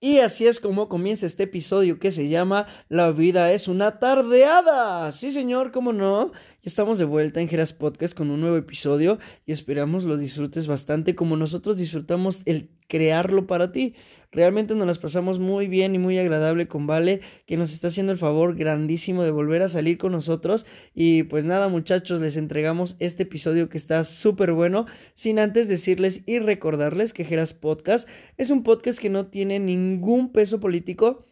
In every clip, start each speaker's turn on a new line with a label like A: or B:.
A: Y así es como comienza este episodio que se llama La vida es una tardeada. Sí, señor, cómo no. Estamos de vuelta en Geras Podcast con un nuevo episodio y esperamos lo disfrutes bastante como nosotros disfrutamos el crearlo para ti. Realmente nos las pasamos muy bien y muy agradable con Vale, que nos está haciendo el favor grandísimo de volver a salir con nosotros. Y pues nada, muchachos, les entregamos este episodio que está súper bueno, sin antes decirles y recordarles que Geras Podcast es un podcast que no tiene ningún peso político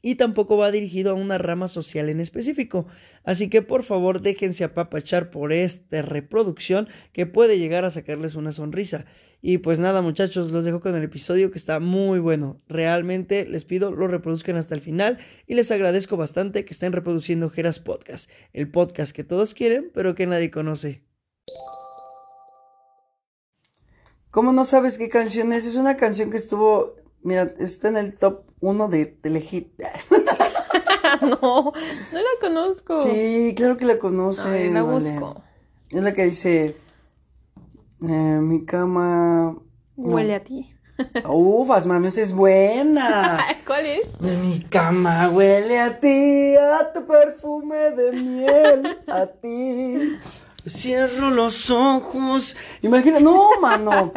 A: y tampoco va dirigido a una rama social en específico. Así que por favor déjense apapachar por esta reproducción que puede llegar a sacarles una sonrisa. Y pues nada muchachos, los dejo con el episodio que está muy bueno. Realmente les pido lo reproduzcan hasta el final y les agradezco bastante que estén reproduciendo Geras Podcast, el podcast que todos quieren pero que nadie conoce. ¿Cómo no sabes qué canción es? Es una canción que estuvo, mira, está en el top 1 de Telehit.
B: no, no la conozco.
A: Sí, claro que la conoce.
B: Ay, la busco.
A: Es la que dice, eh, mi cama...
B: Huele a ti.
A: Ufas, mano, esa es buena.
B: ¿Cuál es?
A: Mi cama huele a ti, a tu perfume de miel, a ti. Cierro los ojos. Imagina, no, mano.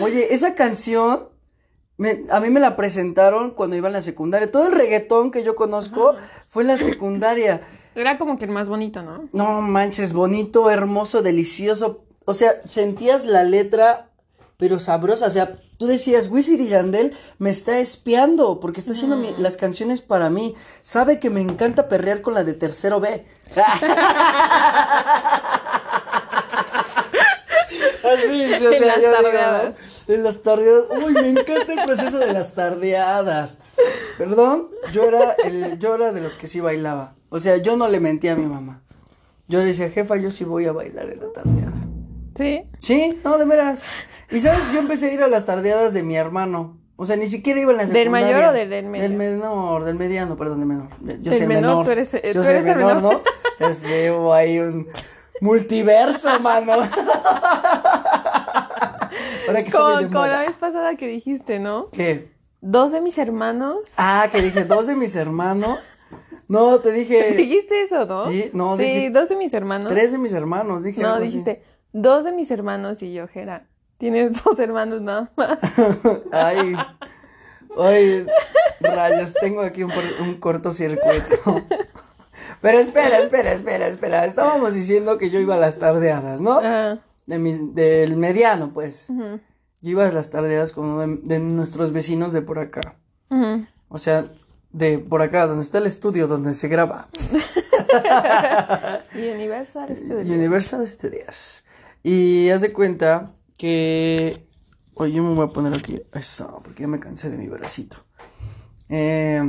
A: Oye, esa canción me- a mí me la presentaron cuando iba en la secundaria. Todo el reggaetón que yo conozco fue en la secundaria.
B: Era como que el más bonito, ¿no?
A: No manches, bonito, hermoso, delicioso. O sea, sentías la letra, pero sabrosa. O sea, tú decías, Wisin y Yandel me está espiando porque está haciendo mi- las canciones para mí. Sabe que me encanta perrear con la de tercero B. Así, o
B: En
A: sea,
B: las
A: yo digo,
B: tardeadas.
A: en las tardeadas. Uy, me encanta el proceso de las tardeadas. Perdón, yo era, el, yo era de los que sí bailaba. O sea, yo no le mentía a mi mamá. Yo le decía, jefa, yo sí voy a bailar en la tardeada.
B: Sí.
A: Sí, no, de veras. Y sabes, yo empecé a ir a las tardeadas de mi hermano. O sea, ni siquiera iba en la
B: ¿Del
A: secundaria.
B: mayor o del- del medio?
A: Del menor, del mediano, perdón, del menor. De- yo
B: Del
A: soy el
B: menor,
A: menor.
B: tú eres- eh,
A: yo
B: tú
A: soy
B: eres el menor.
A: ¿no? Sé, hubo ahí un multiverso, mano. Ahora que
B: Como, como la vez pasada que dijiste, ¿no?
A: ¿Qué?
B: Dos de mis hermanos.
A: Ah, que dije, dos de mis hermanos. No, te dije
B: Dijiste eso, ¿no?
A: Sí, no,
B: Sí,
A: dije-
B: dos de mis hermanos.
A: tres de mis hermanos. Dije
B: No,
A: algo así.
B: Dos de mis hermanos y yo, Jera. Tienes dos hermanos nada más.
A: Ay, ay, rayos, tengo aquí un, un cortocircuito. Pero espera, espera, espera, espera. Estábamos diciendo que yo iba a las tardeadas, ¿no? De mis, del mediano, pues. Yo iba a las tardeadas con uno de, de nuestros vecinos de por acá. O sea, de por acá, donde está el estudio donde se graba.
B: Universal Studios.
A: Universal Studios. Y haz de cuenta que. Oye, yo me voy a poner aquí. Eso, porque ya me cansé de mi bracito. Eh,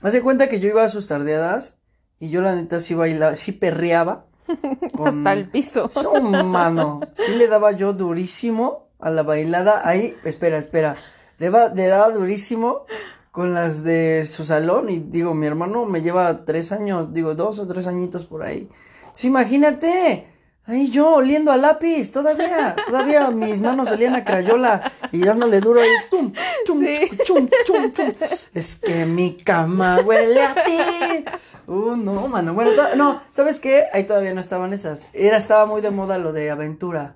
A: haz de cuenta que yo iba a sus tardeadas. Y yo, la neta, sí bailaba, sí perreaba. Con...
B: Hasta el piso.
A: Su mano. Sí le daba yo durísimo a la bailada. Ahí, espera, espera. Le, va, le daba durísimo con las de su salón. Y digo, mi hermano me lleva tres años, digo, dos o tres añitos por ahí. Sí, imagínate. Ahí yo oliendo a lápiz, todavía, todavía mis manos olían a crayola y dándole duro ahí, tum, chum,
B: Sí.
A: chum, chum, chum. Es que mi cama huele a ti. Uh, no, mano. Bueno, no, ¿sabes qué? Ahí todavía no estaban esas. Era, estaba muy de moda lo de aventura.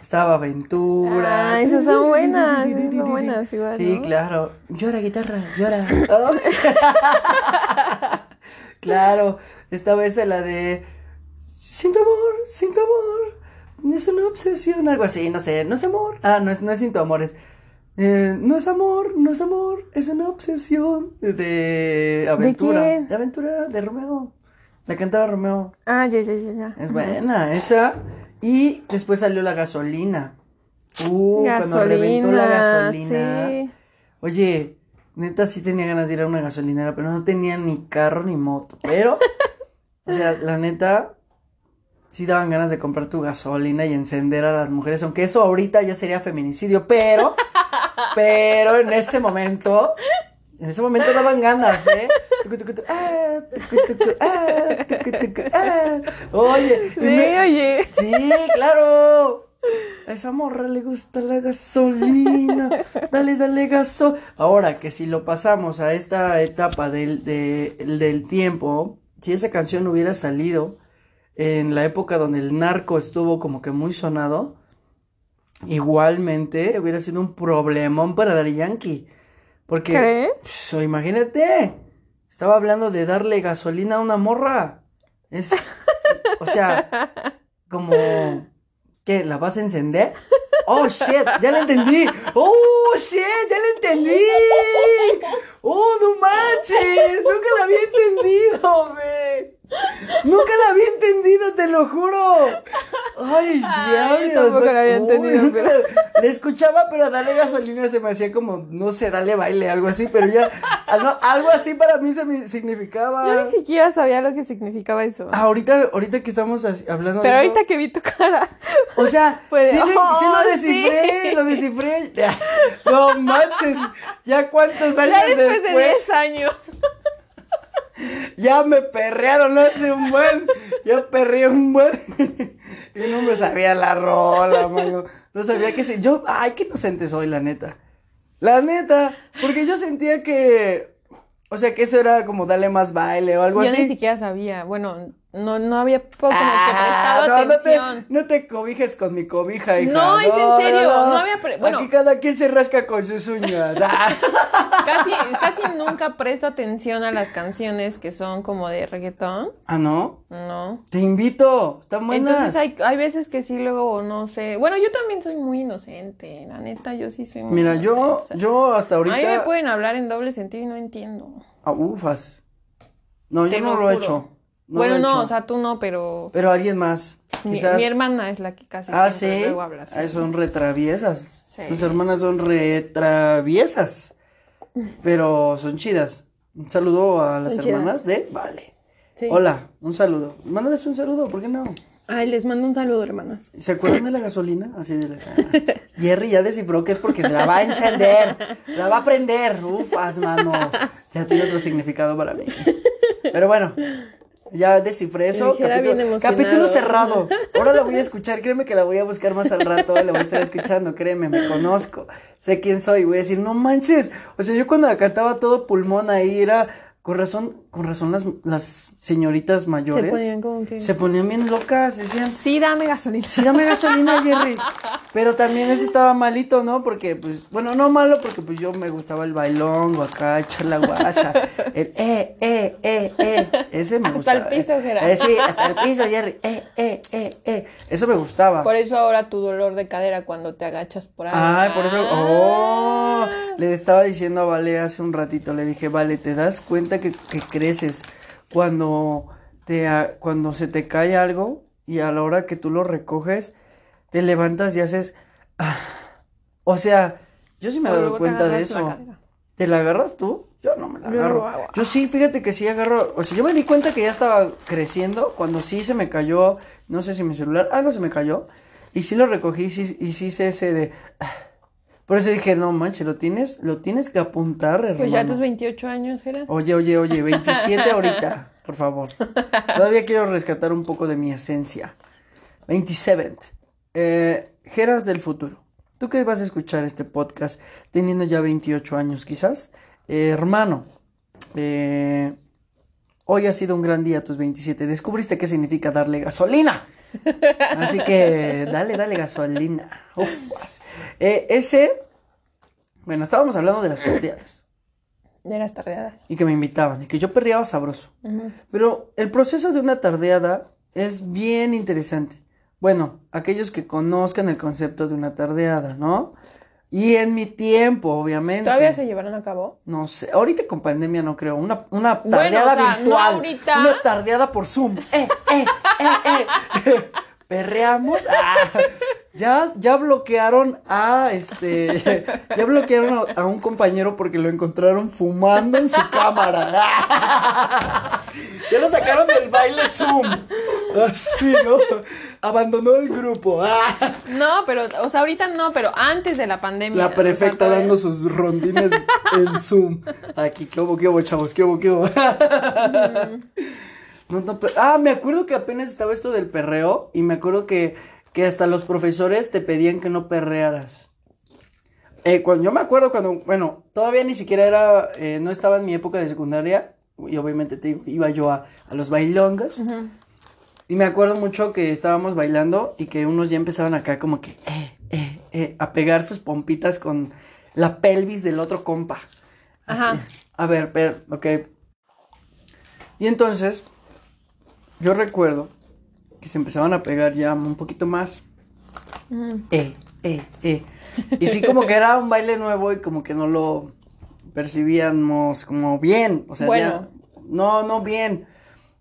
A: Estaba aventura.
B: Ah, esas son buenas, esas son buenas igual,
A: Sí,
B: ¿no?
A: claro. Llora, guitarra, llora. Oh. claro, estaba esa la de Sin tu amor, sin tu amor. Es una obsesión, algo así, no sé, no es amor. Ah, no es, no es sin tu amor, es eh, no es amor, no es amor, es una obsesión de aventura.
B: quién?
A: De aventura, de Romeo. La cantaba Romeo.
B: Ah, ya, ya, ya, ya.
A: Es buena, esa. Y después salió la gasolina. Uh, cuando reventó la gasolina.
B: sí.
A: Oye, neta sí tenía ganas de ir a una gasolinera, pero no tenía ni carro ni moto. Pero, o sea, la neta, sí daban ganas de comprar tu gasolina y encender a las mujeres, aunque eso ahorita ya sería feminicidio, pero, pero en ese momento, en ese momento daban ganas, ¿eh? Oye,
B: Sí,
A: me-
B: oye.
A: Sí, claro. A esa morra le gusta la gasolina. Dale, dale gaso. Ahora que si lo pasamos a esta etapa del, de- del tiempo, si esa canción hubiera salido en la época donde el narco estuvo como que muy sonado, igualmente hubiera sido un problemón para Daddy Yankee. Porque,
B: ¿Crees?
A: pues, imagínate, estaba hablando de darle gasolina a una morra. Es, o sea, como, ¿qué? ¿La vas a encender? Oh, shit, ya la entendí. Oh, shit, ya la entendí. Oh, no manches, nunca la había entendido, güey. Nunca la había entendido, te lo juro. Ay,
B: Ay,
A: diablos.
B: tampoco la había entendido, pero-
A: Le escuchaba, pero darle gasolina se me hacía como, no sé, dale baile, algo así, pero ya, algo, algo así para mí se me significaba.
B: Yo ni siquiera sabía lo que significaba eso.
A: Ah, ahorita, ahorita que estamos así- hablando
B: Pero
A: de
B: ahorita
A: eso,
B: que vi tu cara.
A: o sea,
B: Puede-
A: sí, le- sí
B: ¡Oh,
A: lo descifré,
B: sí!
A: lo descifré. No manches, ya cuántos años
B: Ya después de
A: después,
B: 10 años.
A: Ya me perrearon hace un buen, ya perreé un buen. Y no me sabía la rola, mano. No sabía que se, yo, ay, qué inocente soy, la neta. La neta, porque yo sentía que, o sea, que eso era como darle más baile o algo
B: Yo
A: así.
B: ni siquiera sabía. Bueno, no, no había como que prestado
A: no, no te,
B: atención.
A: no te cobijes con mi cobija, hija.
B: No, es en serio, no había pre- bueno.
A: Aquí cada quien se rasca con sus uñas. Ah.
B: Casi, casi nunca presto atención a las canciones que son como de reggaetón.
A: Ah, ¿no?
B: No.
A: Te invito. Están buenas.
B: Entonces hay, hay veces que sí luego no sé. Bueno, yo también soy muy inocente. La neta, yo sí soy muy
A: Mira, yo,
B: inocente, o sea,
A: yo hasta
B: A mí me
A: ahorita.
B: pueden hablar en doble sentido y no entiendo.
A: Ah, ufas. No,
B: Te
A: yo no
B: lo
A: lo he hecho. No
B: bueno, no, o sea, tú no, pero
A: Pero alguien más.
B: mi,
A: Quizás.
B: mi hermana es la que casi
A: Ah,
B: siempre
A: sí.
B: luego habla.
A: Ah, son retraviesas.
B: Sí.
A: Tus hermanas son retraviesas. Pero son chidas. Un saludo a las
B: Son chidas.
A: hermanas de Vale.
B: Sí.
A: Hola, un saludo. Mándales un saludo, ¿por qué no?
B: Ay, les mando un saludo, hermanas.
A: ¿Se acuerdan de la gasolina? Así de la... Jerry ya descifró que es porque se la va a encender, la va a prender. Ufas, mano. Ya tiene otro significado para mí. Pero bueno, ya descifré eso. Capítulo cerrado. Ahora la voy a escuchar, créeme que la voy a buscar más al rato, la voy a estar escuchando, créeme, me conozco. Sé quién soy, voy a decir, no manches. O sea, yo cuando la cantaba todo pulmón ahí era... Con razón, con razón las, las señoritas mayores
B: Se ponían como que.
A: se ponían bien locas, decían,
B: Sí, dame gasolina.
A: Sí, dame gasolina, Jerry. Pero también ese estaba malito, ¿no? Porque, pues, bueno, no malo, porque pues yo me gustaba el bailongo acá, echar la guacha. El eh, eh, eh, eh. Ese me
B: Hasta
A: gustaba.
B: el piso,
A: Eh,
B: Gerard.
A: eh, sí, hasta el piso, Jerry. Eh, eh, eh, eh. Eso me gustaba.
B: Por eso ahora tu dolor de cadera cuando te agachas por ahí.
A: Ay, por eso. Oh, le estaba diciendo a Vale hace un ratito, le dije, Vale, ¿te das cuenta que, que cuando te cuando se te cae algo y a la hora que tú lo recoges, te levantas y haces ah. O sea, yo sí me he dado cuenta de
B: la
A: eso. ¿Te la agarras tú? Yo no me la
B: Yo
A: agarro. Yo sí, fíjate que sí agarro. O sea, yo me di cuenta que ya estaba creciendo cuando sí se me cayó, no sé si mi celular, algo se me cayó. Y sí lo recogí y sí, y sí hice ese de. ah. Por eso dije, no manches, lo tienes, lo tienes que apuntar, hermano.
B: Pues ya tus 28 años, Gerard.
A: Oye, oye, oye, 27 ahorita, por favor. Todavía quiero rescatar un poco de mi esencia. 27. Eh, Geras del futuro. ¿Tú que vas a escuchar este podcast teniendo ya 28 años quizás? Eh, hermano, eh, hoy ha sido un gran día, tus 27. Descubriste qué significa darle gasolina. Así que dale, dale gasolina. Ufas. Eh, ese, bueno, estábamos hablando de las tortillas
B: De las tardeadas.
A: y que me invitaban y que yo perreaba sabroso. Pero el proceso de una tardeada es bien interesante. Bueno, aquellos que conozcan el concepto de una tardeada, ¿no? Y en mi tiempo, obviamente.
B: ¿Todavía se llevarán a cabo?
A: No sé, ahorita con pandemia no creo. Una, una
B: Bueno,
A: tardeada
B: o sea, no
A: virtual.
B: ahorita.
A: Una tardeada por Zoom. ¡Eh, eh, eh, eh! Perreamos. Ah, ya, ya bloquearon a este. Ya bloquearon a, a un compañero porque lo encontraron fumando en su cámara. Ya lo sacaron del baile Zoom. Así, ¿no? Abandonó el grupo.
B: No, pero, o sea, ahorita no, pero antes de la pandemia.
A: La prefecta dando sus rondines en Zoom. Aquí, ¿qué hubo, qué hubo, chavos? ¿Qué hubo, qué hubo? No, no, pero- ah, me acuerdo que apenas estaba esto del perreo y me acuerdo que, que hasta los profesores te pedían que no perrearas. Eh, cuando, yo me acuerdo cuando, bueno, todavía ni siquiera era, eh, no estaba en mi época de secundaria, y obviamente te digo, iba yo a, a los bailongas, y me acuerdo mucho que estábamos bailando y que unos ya empezaban acá como que, eh, eh, eh, a pegar sus pompitas con la pelvis del otro compa. Así.
B: Ajá.
A: A ver, pero, ok. Y entonces, yo recuerdo que se empezaban a pegar ya un poquito más.
B: Ujú.
A: Eh, eh, eh. Y sí, como que era un baile nuevo y como que no lo percibíamos como bien. O sea,
B: Bueno.
A: ya- no, no bien.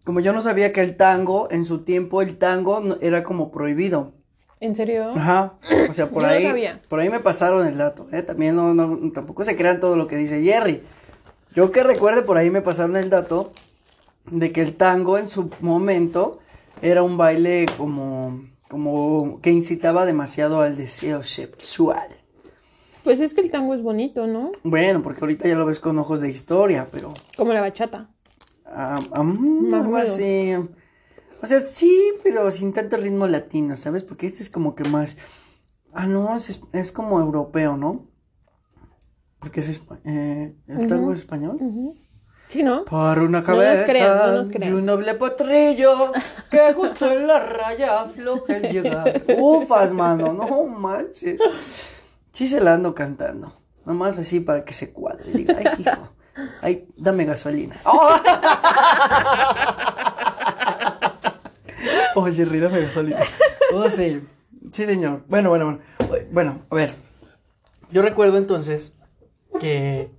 A: Como yo no sabía que el tango, en su tiempo, el tango no- era como prohibido.
B: ¿En serio?
A: Ajá. O sea, por
B: Yo no
A: ahí.
B: sabía.
A: Por ahí me pasaron el dato, ¿eh? También no, no, tampoco se crean todo lo que dice Jerry. Yo que recuerde, por ahí me pasaron el dato de que el tango en su momento era un baile como, como que incitaba demasiado al deseo sexual.
B: Pues es que el tango es bonito, ¿no?
A: Bueno, porque ahorita ya lo ves con ojos de historia, pero
B: Como la bachata.
A: ah, ah, algo así. O sea, sí, pero sin tanto ritmo latino, ¿sabes? Porque este es como que más. Ah, no, es, es como europeo, ¿no? Porque es eh, el tango es español.
B: Ujú. Sí, ¿no?
A: Por una
B: No nos
A: cabeza
B: crean, no nos
A: y
B: crean.
A: un noble potrillo que justo en la raya afloja el llegar. Ufas, mano, no manches. Sí se la ando cantando. Nomás así para que se cuadre. Diga, ay, hijo, ay, dame gasolina. ¡Oh! Oye, Jerry, dame gasolina. Oh, sí. Sí, señor. Bueno, bueno, bueno. Bueno, a ver. Yo recuerdo entonces que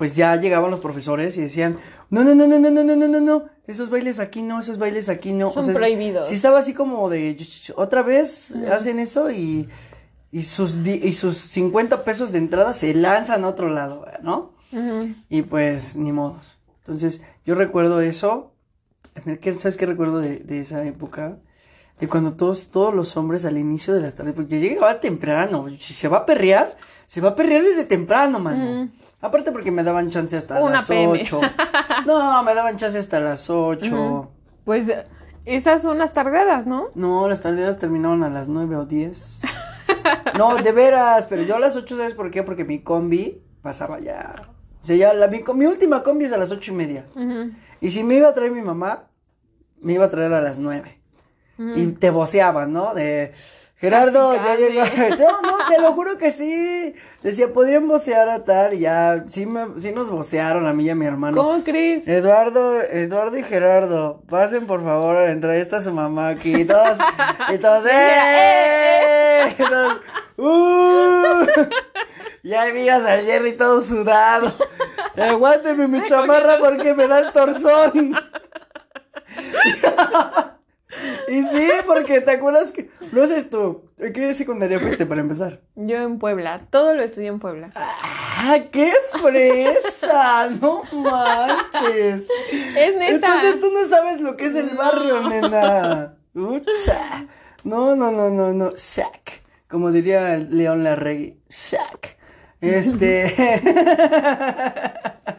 A: pues ya llegaban los profesores y decían, no, no, no, no, no, no, no, no, no, no, esos bailes aquí no, esos bailes aquí no.
B: Son prohibidos.
A: Sí estaba así como de, otra vez hacen eso y, y, sus, y sus 50 pesos de entrada se lanzan a otro lado, ¿no? Y pues, ni modos. Entonces, yo recuerdo eso. ¿Qué- ¿Sabes qué recuerdo de, de esa época? De cuando todos, todos los hombres al inicio de las tardes, porque yo llegaba temprano, si se va a perrear, se va a perrear desde temprano, mano. Aparte porque me daban chance hasta
B: Una
A: las
B: PM.
A: 8. No, me daban chance hasta las 8.
B: Pues esas son las tardadas, ¿no?
A: No, las tardes terminaban a las 9 o 10. No, de veras, pero yo a las 8, ¿sabes por qué? Porque mi combi pasaba ya. O sea, ya la, mi, mi última combi es a las ocho y media. Y si me iba a traer mi mamá, me iba a traer a las 9. Y te voceaban, ¿no? De Gerardo, ya llegó. No, no, te lo juro que sí. Decía, podrían vocear a tal, y ya, sí, me, sí nos vocearon a mí y a mi hermano.
B: ¿Cómo crees?
A: Eduardo, Eduardo y Gerardo, pasen por favor a la entrada, ahí está su mamá aquí, y todos, y todos, ¡eh! Y todos, ¡uh! Y ahí al Jerry todo sudado. Aguánteme mi chamarra porque me da el torzón. Y sí, porque te acuerdas que, no sé tú, ¿en qué secundaria fuiste para empezar?
B: Yo en Puebla. Todo lo estudié en Puebla.
A: ¡Ah, qué fresa! ¡No manches!
B: Es neta.
A: Entonces tú no sabes lo que es el barrio, nena. Ucha. No, no, no, no, no. Sac. Como diría León Larregui. Sac. Este.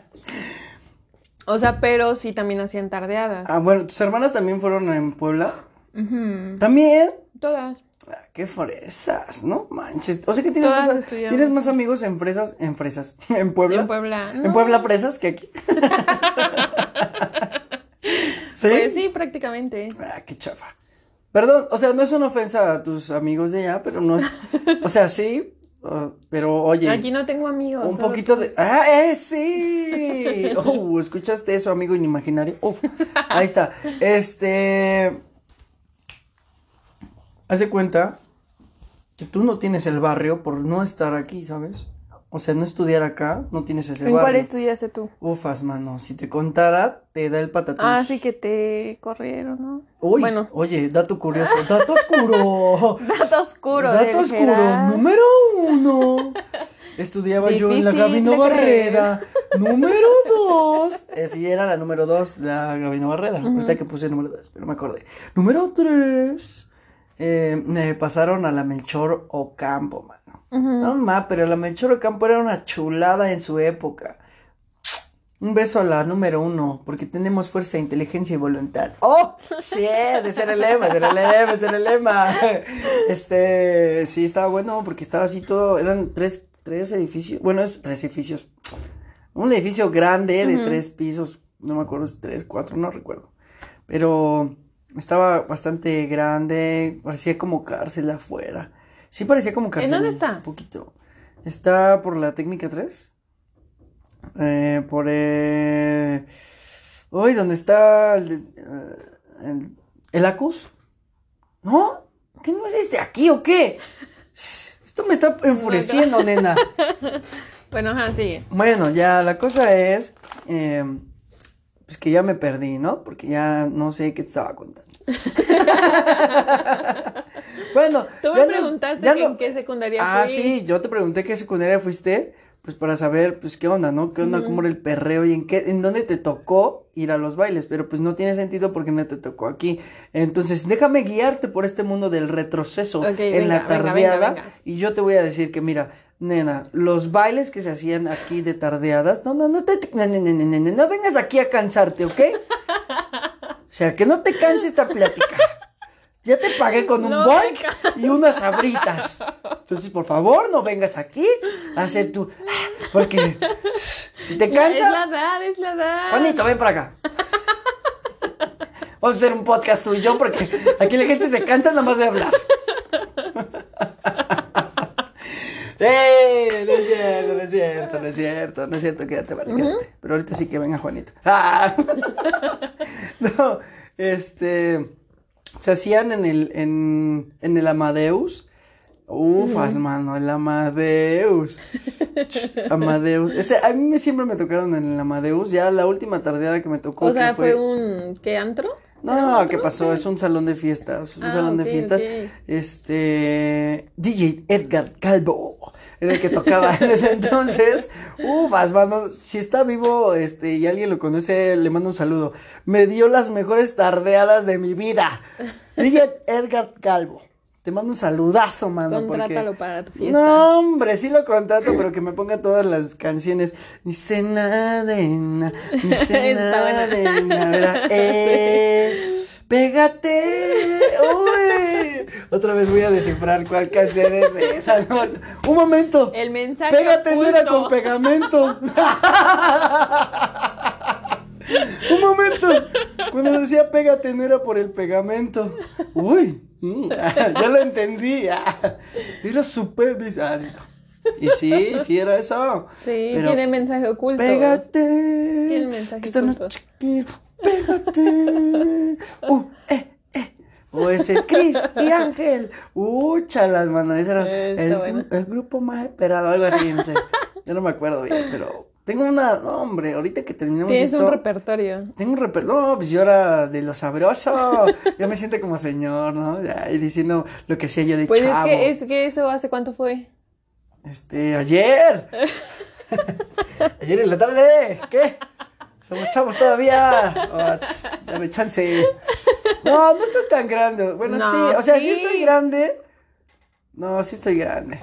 B: O sea, pero sí también hacían tardeadas.
A: ah, bueno, ¿tus hermanas también fueron en Puebla? ¿También?
B: Todas.
A: Ah, qué fresas, no manches. O sea que tienes,
B: Todas
A: más, tienes más amigos en fresas, en fresas, en Puebla.
B: En Puebla.
A: ¿En. Puebla fresas que aquí? ¿Sí?
B: Pues sí, prácticamente.
A: Ah, qué chafa. Perdón, o sea, no es una ofensa a tus amigos de allá, pero no es. O sea, sí, uh, pero oye.
B: Aquí no tengo amigos.
A: Un poquito de. ¡Ah, eh, sí! Oh, ¿escuchaste eso, amigo inimaginario? Uf, ahí está. Este. Haz de cuenta que tú no tienes el barrio por no estar aquí, ¿sabes? O sea, no estudiar acá, no tienes ese
B: ¿En
A: barrio.
B: cuál estudiaste tú?
A: Ufas, mano. Si te contara, te da el patatús.
B: Ah, sí que te corrieron, ¿no?
A: Uy,
B: Bueno,
A: oye, dato curioso. Dato oscuro.
B: dato oscuro.
A: Dato oscuro.
B: Gerard.
A: Número uno. Estudiaba yo en la Gabino Barreda. Número dos. Eh, sí, era la número dos, la Gabino Barreda. Ahorita que puse el número dos, pero me acordé. Número tres. Eh, me pasaron a la Melchor Ocampo, mano.
B: Ujú.
A: No, ma, pero la Melchor Ocampo era una chulada en su época. Un beso a la número uno, porque tenemos fuerza, inteligencia y voluntad. ¡Oh! Sí, ese era el lema, ese era el lema, ese era el lema. Este, sí, estaba bueno, porque estaba así todo, eran tres, tres edificios, bueno, es tres edificios. Un edificio grande de tres pisos, no me acuerdo si tres, cuatro, no recuerdo. Pero estaba bastante grande, parecía como cárcel afuera. Sí parecía como cárcel.
B: dónde está?
A: Un poquito. Está por la técnica 3. Eh, por eh... Uy, ¿dónde está el, eh, el, el Acus? ¿No? ¿Que no eres de aquí o qué? Esto me está enfureciendo, nena.
B: Bueno, ajá, sigue.
A: Bueno, ya la cosa es, eh, pues que ya me perdí, ¿no? Porque ya no sé qué te estaba contando. bueno,
B: Tú me
A: no-
B: preguntaste
A: ya
B: que
A: no-
B: en qué secundaria
A: Ah,
B: fui.
A: sí, yo te pregunté qué secundaria fuiste, pues para saber, pues qué onda, ¿no? ¿Qué onda,
B: Ujú.
A: cómo era el perreo y en qué, en dónde te tocó ir a los bailes? Pero pues no tiene sentido porque no te tocó aquí. Entonces, déjame guiarte por este mundo del retroceso en la
B: venga,
A: tardeada.
B: venga, venga.
A: Y yo te voy a decir que, mira, nena, los bailes que se hacían aquí de tardeadas, no, no, no te, no, no, no, no, no, no vengas aquí a cansarte, ¿ok? O sea, que no te canse esta plática. Ya te pagué con un
B: me
A: y unas abritas. Entonces, por favor, no vengas aquí a hacer tu... Porque si te
B: Es
A: cansa...
B: la edad, es la edad.
A: Juanito, ven para acá. Vamos a hacer un podcast tú y yo porque aquí la gente se cansa nada más de hablar. ¡Eh! No es cierto, no es cierto, no es cierto, no es cierto, quédate, vale, quédate. Pero ahorita sí que venga Juanito. ¡Ah! No, este. Se hacían en el, en, en el Amadeus. Ufas, mano, el Amadeus. Amadeus. Ese, a mí siempre me tocaron en el Amadeus. Ya la última tardeada que me tocó.
B: O sea, fue un... ¿Qué antro? ¿Era un
A: No,
B: antro?
A: ¿qué pasó? Es un salón de fiestas. Un
B: Ah,
A: salón de fiestas. Este. DJ Edgar Calvo. Era el que tocaba en ese entonces. Ufas, mano. Si está vivo, este, y alguien lo conoce, le mando un saludo. Me dio las mejores tardeadas de mi vida. DJ Edgar Calvo. Te mando un saludazo, mano. porque-
B: Contrátalo para tu fiesta.
A: no, hombre, sí lo contrato, pero que me ponga todas las canciones. Ni sé nada de na, ni de na. Eh, pégate. Uy. Otra vez voy a descifrar cuál canción es esa. ¿no? Un momento.
B: El mensaje
A: Pégate no era con pegamento. Un momento. Cuando decía pégate no era por el pegamento. Uy, mm, ya lo entendí. ah, Era súper bizarro. Y sí, sí era eso.
B: Sí,
A: Pero
B: tiene mensaje oculto.
A: Pégate.
B: Tiene mensaje
A: que
B: oculto.
A: Pégate. Uh, eh, eh. O ese Cris y Ángel. Uh, chalas, mano. Ese era el,
B: bueno.
A: el grupo más esperado, algo así, no sé. Yo no me acuerdo bien, pero tengo una. No, hombre, ahorita que terminemos
B: Tienes
A: esto.
B: un repertorio.
A: Tengo un reper... No, pues yo era de lo sabroso. Yo me siento como señor, ¿no? Ya, y diciendo lo que hacía yo de
B: Pues
A: chavo.
B: es que, es que eso hace cuánto fue.
A: Este, ayer. ayer en la tarde. ¿Qué? Somos chavos todavía. Oh, dame chance. No, no estoy tan grande. Bueno,
B: No,
A: sí. O sea, sí.
B: sí.
A: estoy grande. No, sí estoy grande.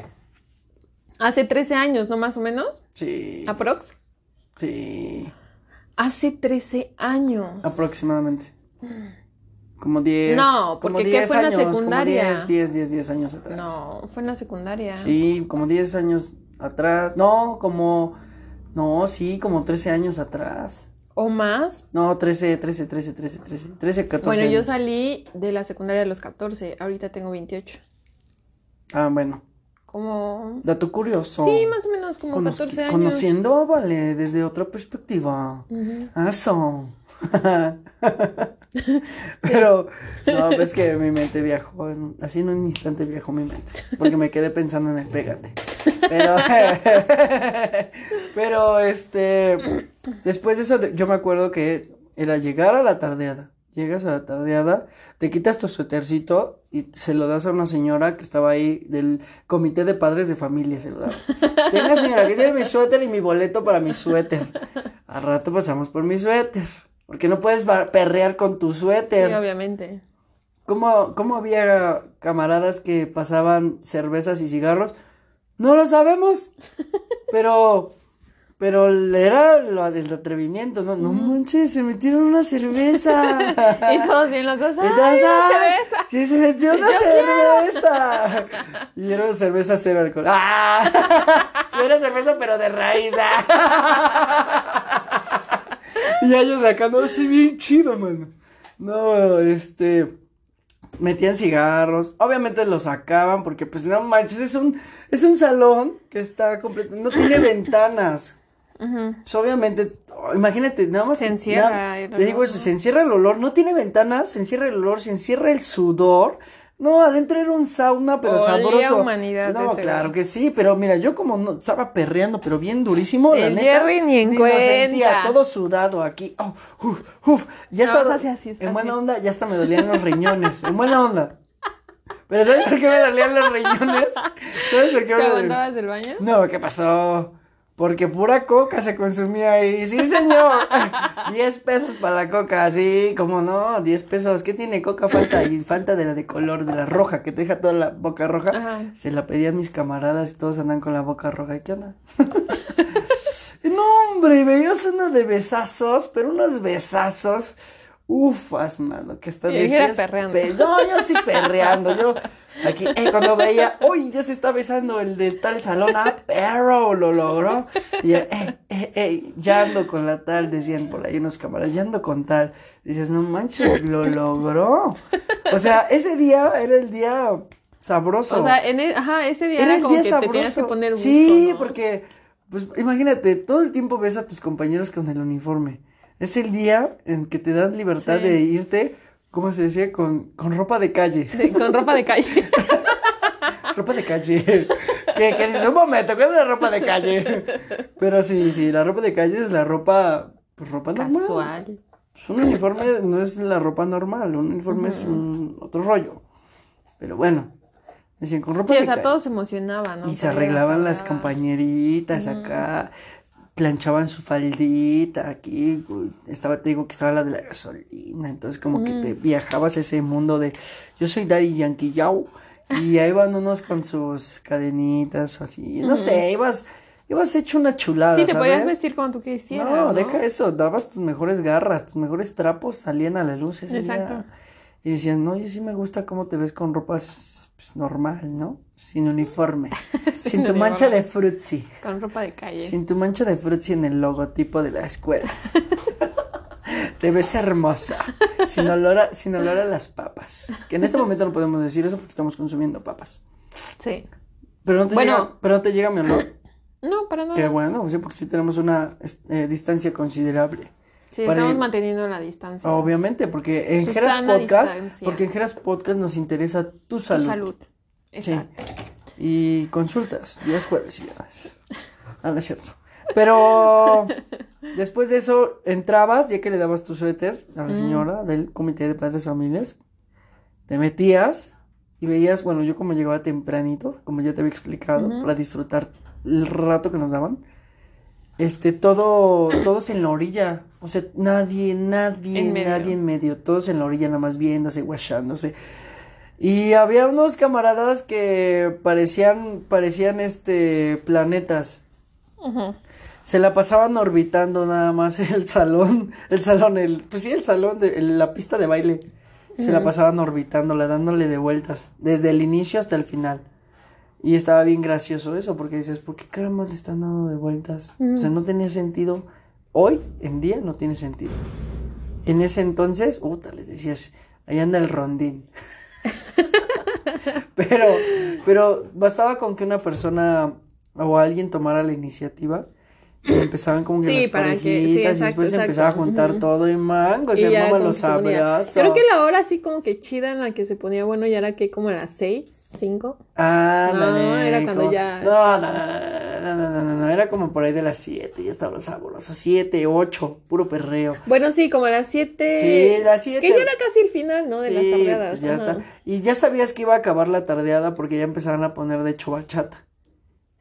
B: Hace 13 años, ¿no? Más o menos.
A: Sí.
B: ¿Aprox?
A: Sí.
B: Hace 13 años.
A: Aproximadamente. Como 10.
B: No,
A: como
B: porque ¿qué
A: 10
B: fue en la
A: años, como
B: secundaria?
A: 10, 10, 10, 10 años atrás.
B: No, fue en la secundaria.
A: Sí, como 10 años atrás. No, como. No, sí, como 13 años atrás.
B: ¿O más?
A: No, 13, 13, 13, 13, 13, 13, 14.
B: Bueno, yo
A: años.
B: salí de la secundaria a los 14. Ahorita tengo 28.
A: Ah, bueno.
B: Como...
A: Dato curioso.
B: Sí, más o menos como
A: Cono-
B: 14 años.
A: Conociendo, vale, desde otra perspectiva.
B: Ujú.
A: Eso. Pero, no, pues que mi mente viajó, en- así en un instante viajó mi mente, porque me quedé pensando en el pégate. Pero, pero, este, después de eso, yo me acuerdo que era llegar a la tardeada, llegas a la tardeada, te quitas tu suétercito y se lo das a una señora que estaba ahí del comité de padres de familia, se lo dabas. Tenga señora, que tiene mi suéter y mi boleto para mi suéter. Al rato pasamos por mi suéter. Porque no puedes perrear con tu
B: Sí,
A: suéter.
B: obviamente.
A: ¿Cómo, ¿Cómo había camaradas que pasaban cervezas y cigarros? No lo sabemos. Pero Pero era lo del atrevimiento, ¿no? No manches, se metieron una cerveza.
B: y todos bien locos. ¡Ay,
A: Entonces,
B: una cerveza!
A: Sí, se metió una
B: Yo
A: cerveza. Y era cerveza cero alcohol. ¡Ah! Sí, era cerveza, pero de raíz. ¡ah! Y ellos sacando así bien chido, mano. No, este. Metían cigarros. Obviamente lo sacaban porque, pues, no manches, es un, es un salón que está completo. No tiene ventanas. Pues obviamente, oh, imagínate, nada más.
B: Se encierra
A: Te digo eso,
B: ¿no?
A: se encierra el olor, no tiene ventanas, se encierra el olor, se encierra el sudor. No, adentro era un sauna, pero
B: Olía
A: sabroso.
B: humanidad
A: No, claro que sí, pero mira, yo como no, estaba perreando, pero bien durísimo, la neta.
B: Jerry ni en
A: sentía,
B: cuenta.
A: todo sudado aquí. Oh, uf, uf. Ya
B: Nada
A: está.
B: más así, así,
A: en
B: así.
A: buena onda, ya hasta me dolían los riñones. En buena onda. Pero ¿sabes por qué me dolían los riñones? ¿Sabes por qué
B: ¿Te
A: me dolían?
B: aguantabas del baño?
A: No, ¿qué pasó? Porque pura coca se consumía ahí. Sí, señor. 10 pesos para la coca, sí, como no, 10 pesos. ¿Qué tiene coca? Falta y falta de la de color, de la roja, que te deja toda la boca roja.
B: Ajá.
A: Se la pedían mis camaradas y todos andan con la boca roja. ¿Y ¿Qué onda? no, hombre, veías una de besazos, pero unos besazos. Ufas, mano, que
B: perreando.
A: pe- No, yo sí perreando, yo aquí, eh, cuando veía, uy, ya se está besando el de tal salón, ah, pero lo logró, y eh, eh, eh, ya ando con la tal, decían por ahí unos camaradas, ya ando con tal, dices, no manches, lo logró, o sea, ese día era el día sabroso.
B: O sea, en e- ajá, ese día
A: Era
B: era,
A: el
B: como
A: día
B: que te tenías que
A: sabroso.
B: poner buzo,
A: Sí,
B: ¿no?
A: porque, pues, imagínate, todo el tiempo ves a tus compañeros con el uniforme. Es el día en que te dan libertad
B: Sí.
A: de irte, ¿cómo se decía? Con, con ropa de calle.
B: De- con ropa de calle.
A: ropa de calle. que, que dices, un momento, ¿qué es la ropa de calle? Pero sí, sí, la ropa de calle es la ropa, pues, ropa normal.
B: Casual.
A: Pues un uniforme no es la ropa normal, un uniforme es un otro rollo. Pero bueno, decían con ropa
B: Sí,
A: de
B: o sea,
A: calle.
B: todos se emocionaban, ¿no?
A: Y se arreglaban las compañeritas acá, planchaban su faldita aquí, estaba, te digo que estaba la de la gasolina, entonces como que te viajabas a ese mundo de, yo soy Daddy Yankee Yao, y ahí van unos con sus cadenitas así, no sé, ibas, ibas hecho una chulada,
B: Sí, te podías vestir como tú quisieras.
A: No,
B: ¿no?
A: deja eso, dabas tus mejores garras, tus mejores trapos salían a la luz ese día.
B: Exacto.
A: Y decían, no, yo sí me gusta cómo te ves con ropas pues, normal, ¿no? Sin uniforme, sin, tu mancha de frutzi,
B: Con ropa de calle.
A: sin tu mancha de frutzi en el logotipo de la escuela. te ves hermosa, sin olor, a, sin olor a las papas. Que en este momento no podemos decir eso porque estamos consumiendo papas.
B: Sí.
A: Pero no te,
B: Bueno.
A: llega, pero no te llega mi olor.
B: No, para nada.
A: Qué bueno, porque sí tenemos una es- eh, distancia considerable.
B: Sí,
A: Para-
B: estamos manteniendo la distancia.
A: Obviamente, porque en
B: Su
A: Geras Podcast,
B: distancia.
A: porque en Geras Podcast nos interesa tu
B: Tu
A: salud. Sí. Y consultas, días jueves y viernes. Ah, no es cierto. Pero después de eso entrabas, ya que le dabas tu suéter a la señora del Comité de Padres y Familias, te metías y veías, bueno, yo como llegaba tempranito, como ya te había explicado, para disfrutar el rato que nos daban. Este, todo, todos en la orilla, o sea, nadie, nadie,
B: En
A: nadie en medio, todos en la orilla nada más viéndose, guachándose. Y había unos camaradas que parecían, parecían este, planetas. Se la pasaban orbitando nada más el salón, el salón, el, pues sí, el salón de el- la pista de baile. Se la pasaban orbitándola, dándole de vueltas, desde el inicio hasta el final. Y estaba bien gracioso eso, porque dices, ¿por qué caramba le están dando de vueltas? O sea, no tenía sentido. Hoy en día no tiene sentido. En ese entonces, puta, les decías, ahí anda el rondín. pero, pero bastaba con que una persona o alguien tomara la iniciativa empezaban como que
B: Sí,
A: las
B: para que- sí,
A: parejitas y después se empezaba a juntar todo en mango,
B: Y
A: se
B: ya
A: armaban los abrazos.
B: Creo que la hora así como que chida en la que se ponía bueno ya era que como a las seis, cinco.
A: Ándale,
B: No, era cuando
A: como-
B: ya-
A: No, no, no, no, no, no, era como por ahí de las 7, ya estaba sabroso, 7, 8, puro perreo.
B: Bueno, sí, como a las siete.
A: Sí, las 7.
B: Que ya era casi el final, ¿no? De las tardeadas.
A: pues ya está. Y ya sabías que iba a acabar la tardeada porque ya empezaban a poner de hecho bachata.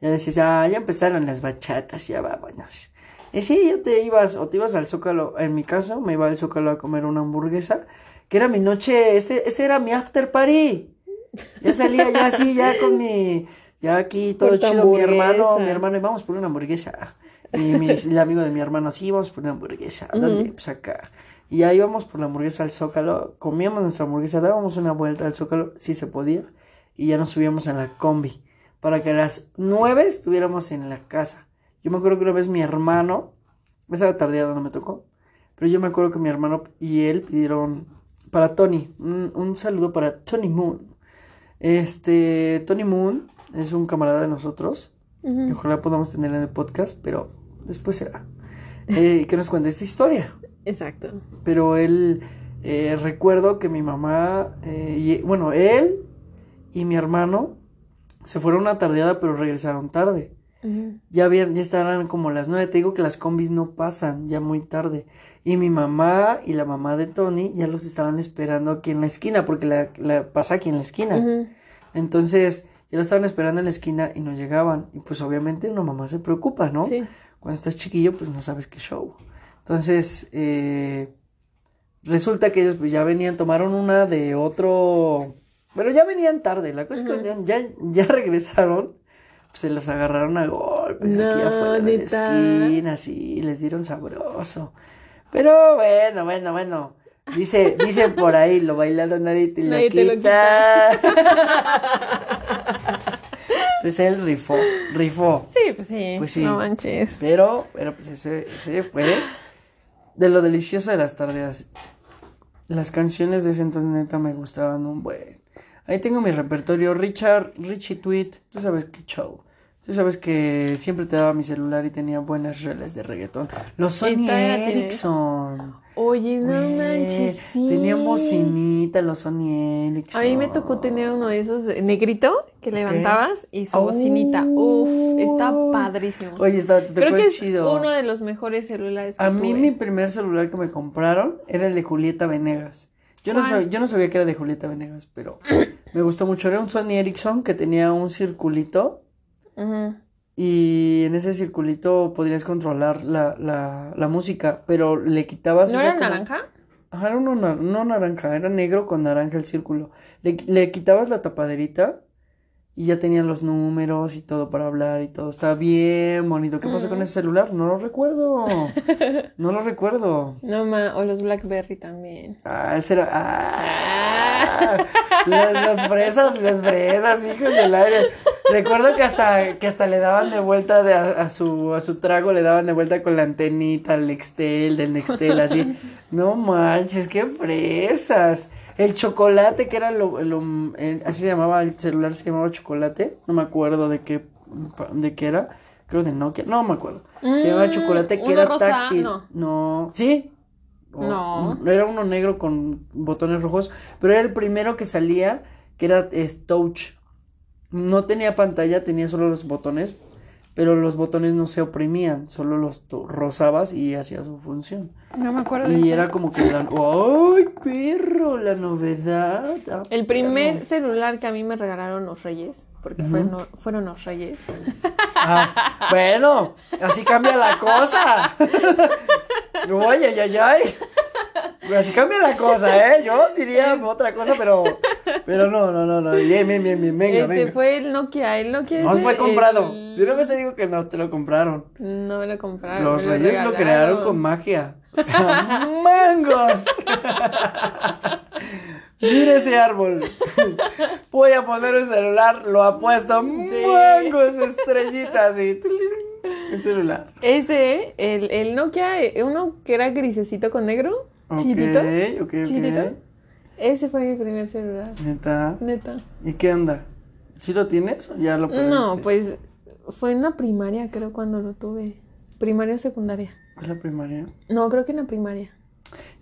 A: Ya decías, ah, ya empezaron las bachatas, ya vámonos. Y sí, ya te ibas, o te ibas al Zócalo, en mi caso, me iba al Zócalo a comer una hamburguesa, que era mi noche, ese, ese era mi after party. Ya salía ya así, ya con mi, ya aquí todo chido, mi hermano, mi hermano, y vamos por una hamburguesa. Y mi, el amigo de mi hermano, sí, vamos por una hamburguesa. ¿Dónde? Pues acá. Y ya íbamos por la hamburguesa al Zócalo, comíamos nuestra hamburguesa, dábamos una vuelta al Zócalo, si se podía, y ya nos subíamos en la combi, para que a las nueve estuviéramos en la casa. Yo me acuerdo que una vez mi hermano, esa tardeada no me tocó, pero yo me acuerdo que mi hermano y él pidieron para Tony, un, un saludo para Tony Moon. Este, Tony Moon es un camarada de nosotros,
B: Ujú.
A: ojalá podamos tener en el podcast, pero después será. Eh, que nos cuente esta historia.
B: Exacto.
A: Pero él, eh, recuerdo que mi mamá, eh, y, bueno, él y mi hermano se fueron una tardeada, pero regresaron tarde. Ya habían, ya estaban como las nueve, te digo que las combis no pasan, ya muy tarde. Y mi mamá y la mamá de Tony ya los estaban esperando aquí en la esquina, porque la, la pasa aquí en la esquina. Entonces, ya lo estaban esperando en la esquina y no llegaban. Y pues obviamente una mamá se preocupa, ¿no?
B: Sí.
A: Cuando estás chiquillo, pues no sabes qué show. Entonces, eh, resulta que ellos pues ya venían, tomaron una de otro, pero ya venían tarde. La cosa es
B: Ujú.
A: que ya, ya, regresaron, pues se los agarraron a golpes aquí
B: No,
A: afuera de la esquina, así, les dieron sabroso. Pero bueno, bueno, bueno. Dice, dicen por ahí, lo bailado nadie te lo
B: Nadie te lo
A: quita. Entonces él rifó, rifó.
B: Sí, pues sí.
A: Pues sí.
B: No manches.
A: Pero, pero pues ese, ese fue de lo delicioso de las tardes. Las canciones de ese entonces neta me gustaban un buen. Ahí tengo mi repertorio. Richard, Richie Tweet, tú sabes qué show. Tú sabes que siempre te daba mi celular y tenía buenas reles de reggaetón. Los
B: ¿Y
A: Sony
B: tienes?
A: Ericsson.
B: Oye, no manches, sí.
A: Bocinita los Sony Ericsson.
B: A mí me tocó tener uno de esos eh, negrito que levantabas y su
A: Oh.
B: bocinita. Uf, está padrísimo.
A: Oye, estaba, te
B: Creo que es
A: chido.
B: uno de los mejores celulares que
A: A mí
B: tuve.
A: mi primer celular que me compraron era el de Julieta Venegas. Yo no, sabía, yo no sabía que era de Julieta Venegas, pero me gustó mucho. Era un Sony Ericsson que tenía un circulito y en ese circulito podrías controlar la, la, la música, pero le quitabas
B: ¿No era
A: como-
B: naranja?
A: Ajá, era na- no naranja, era negro con naranja el círculo. Le, le quitabas la tapaderita y ya tenía los números y todo para hablar y todo. Estaba bien bonito. ¿Qué pasó con ese celular? No lo recuerdo. No lo recuerdo.
B: No, ma, o los Blackberry también.
A: Ah, ese era. Ah, los, los fresas, los fresas, hijos del aire. Recuerdo que hasta, que hasta le daban de vuelta de a, a su, a su trago, le daban de vuelta con la antenita al Nextel, del Nextel, así. No manches, qué fresas. El chocolate, que era lo, lo- el- así se llamaba, el celular se llamaba chocolate. No me acuerdo de qué, de qué era. Creo de Nokia, no me acuerdo. Se llamaba
B: Mm,
A: chocolate que era
B: rosa,
A: táctil.
B: no.
A: No, ¿sí? O-
B: No.
A: Era uno negro con botones rojos, pero era el primero que salía, que era es, touch. No tenía pantalla, tenía solo los botones, pero los botones no se oprimían, solo los rozabas y hacía su función.
B: No me acuerdo de
A: Y era como que eran, ¡ay, perro! La novedad. ah,
B: El primer
A: perro".
B: celular que a mí me regalaron los reyes, porque fueron, fueron los reyes.
A: Ah, bueno, así cambia la cosa. Oye, ay, ay, ay. Así cambia la cosa, ¿eh? Yo diría otra cosa, pero, pero no, no, no, no. Bien, bien, bien, bien, venga,
B: este
A: venga.
B: fue el Nokia, el Nokia
A: No fue comprado.
B: el-
A: De una vez te digo que no te lo compraron.
B: No me lo compraron.
A: Los
B: me
A: reyes lo crearon con magia. ¡Mangos! Mira ese árbol. Voy a poner un celular, lo apuesto. ¡Mangos! Estrellitas y. Un celular.
B: Ese, el, el Nokia, eh, uno que era grisecito con negro,
A: Ok,
B: chiquitito.
A: ok, ok.
B: Chiquitito. Ese fue mi primer celular,
A: Neta.
B: neta.
A: ¿Y qué onda? ¿Sí lo tienes o ya lo perdiste?
B: No, pues fue en la primaria, creo, cuando lo tuve. Primaria o secundaria.
A: ¿Fue la primaria?
B: No, creo que en la primaria.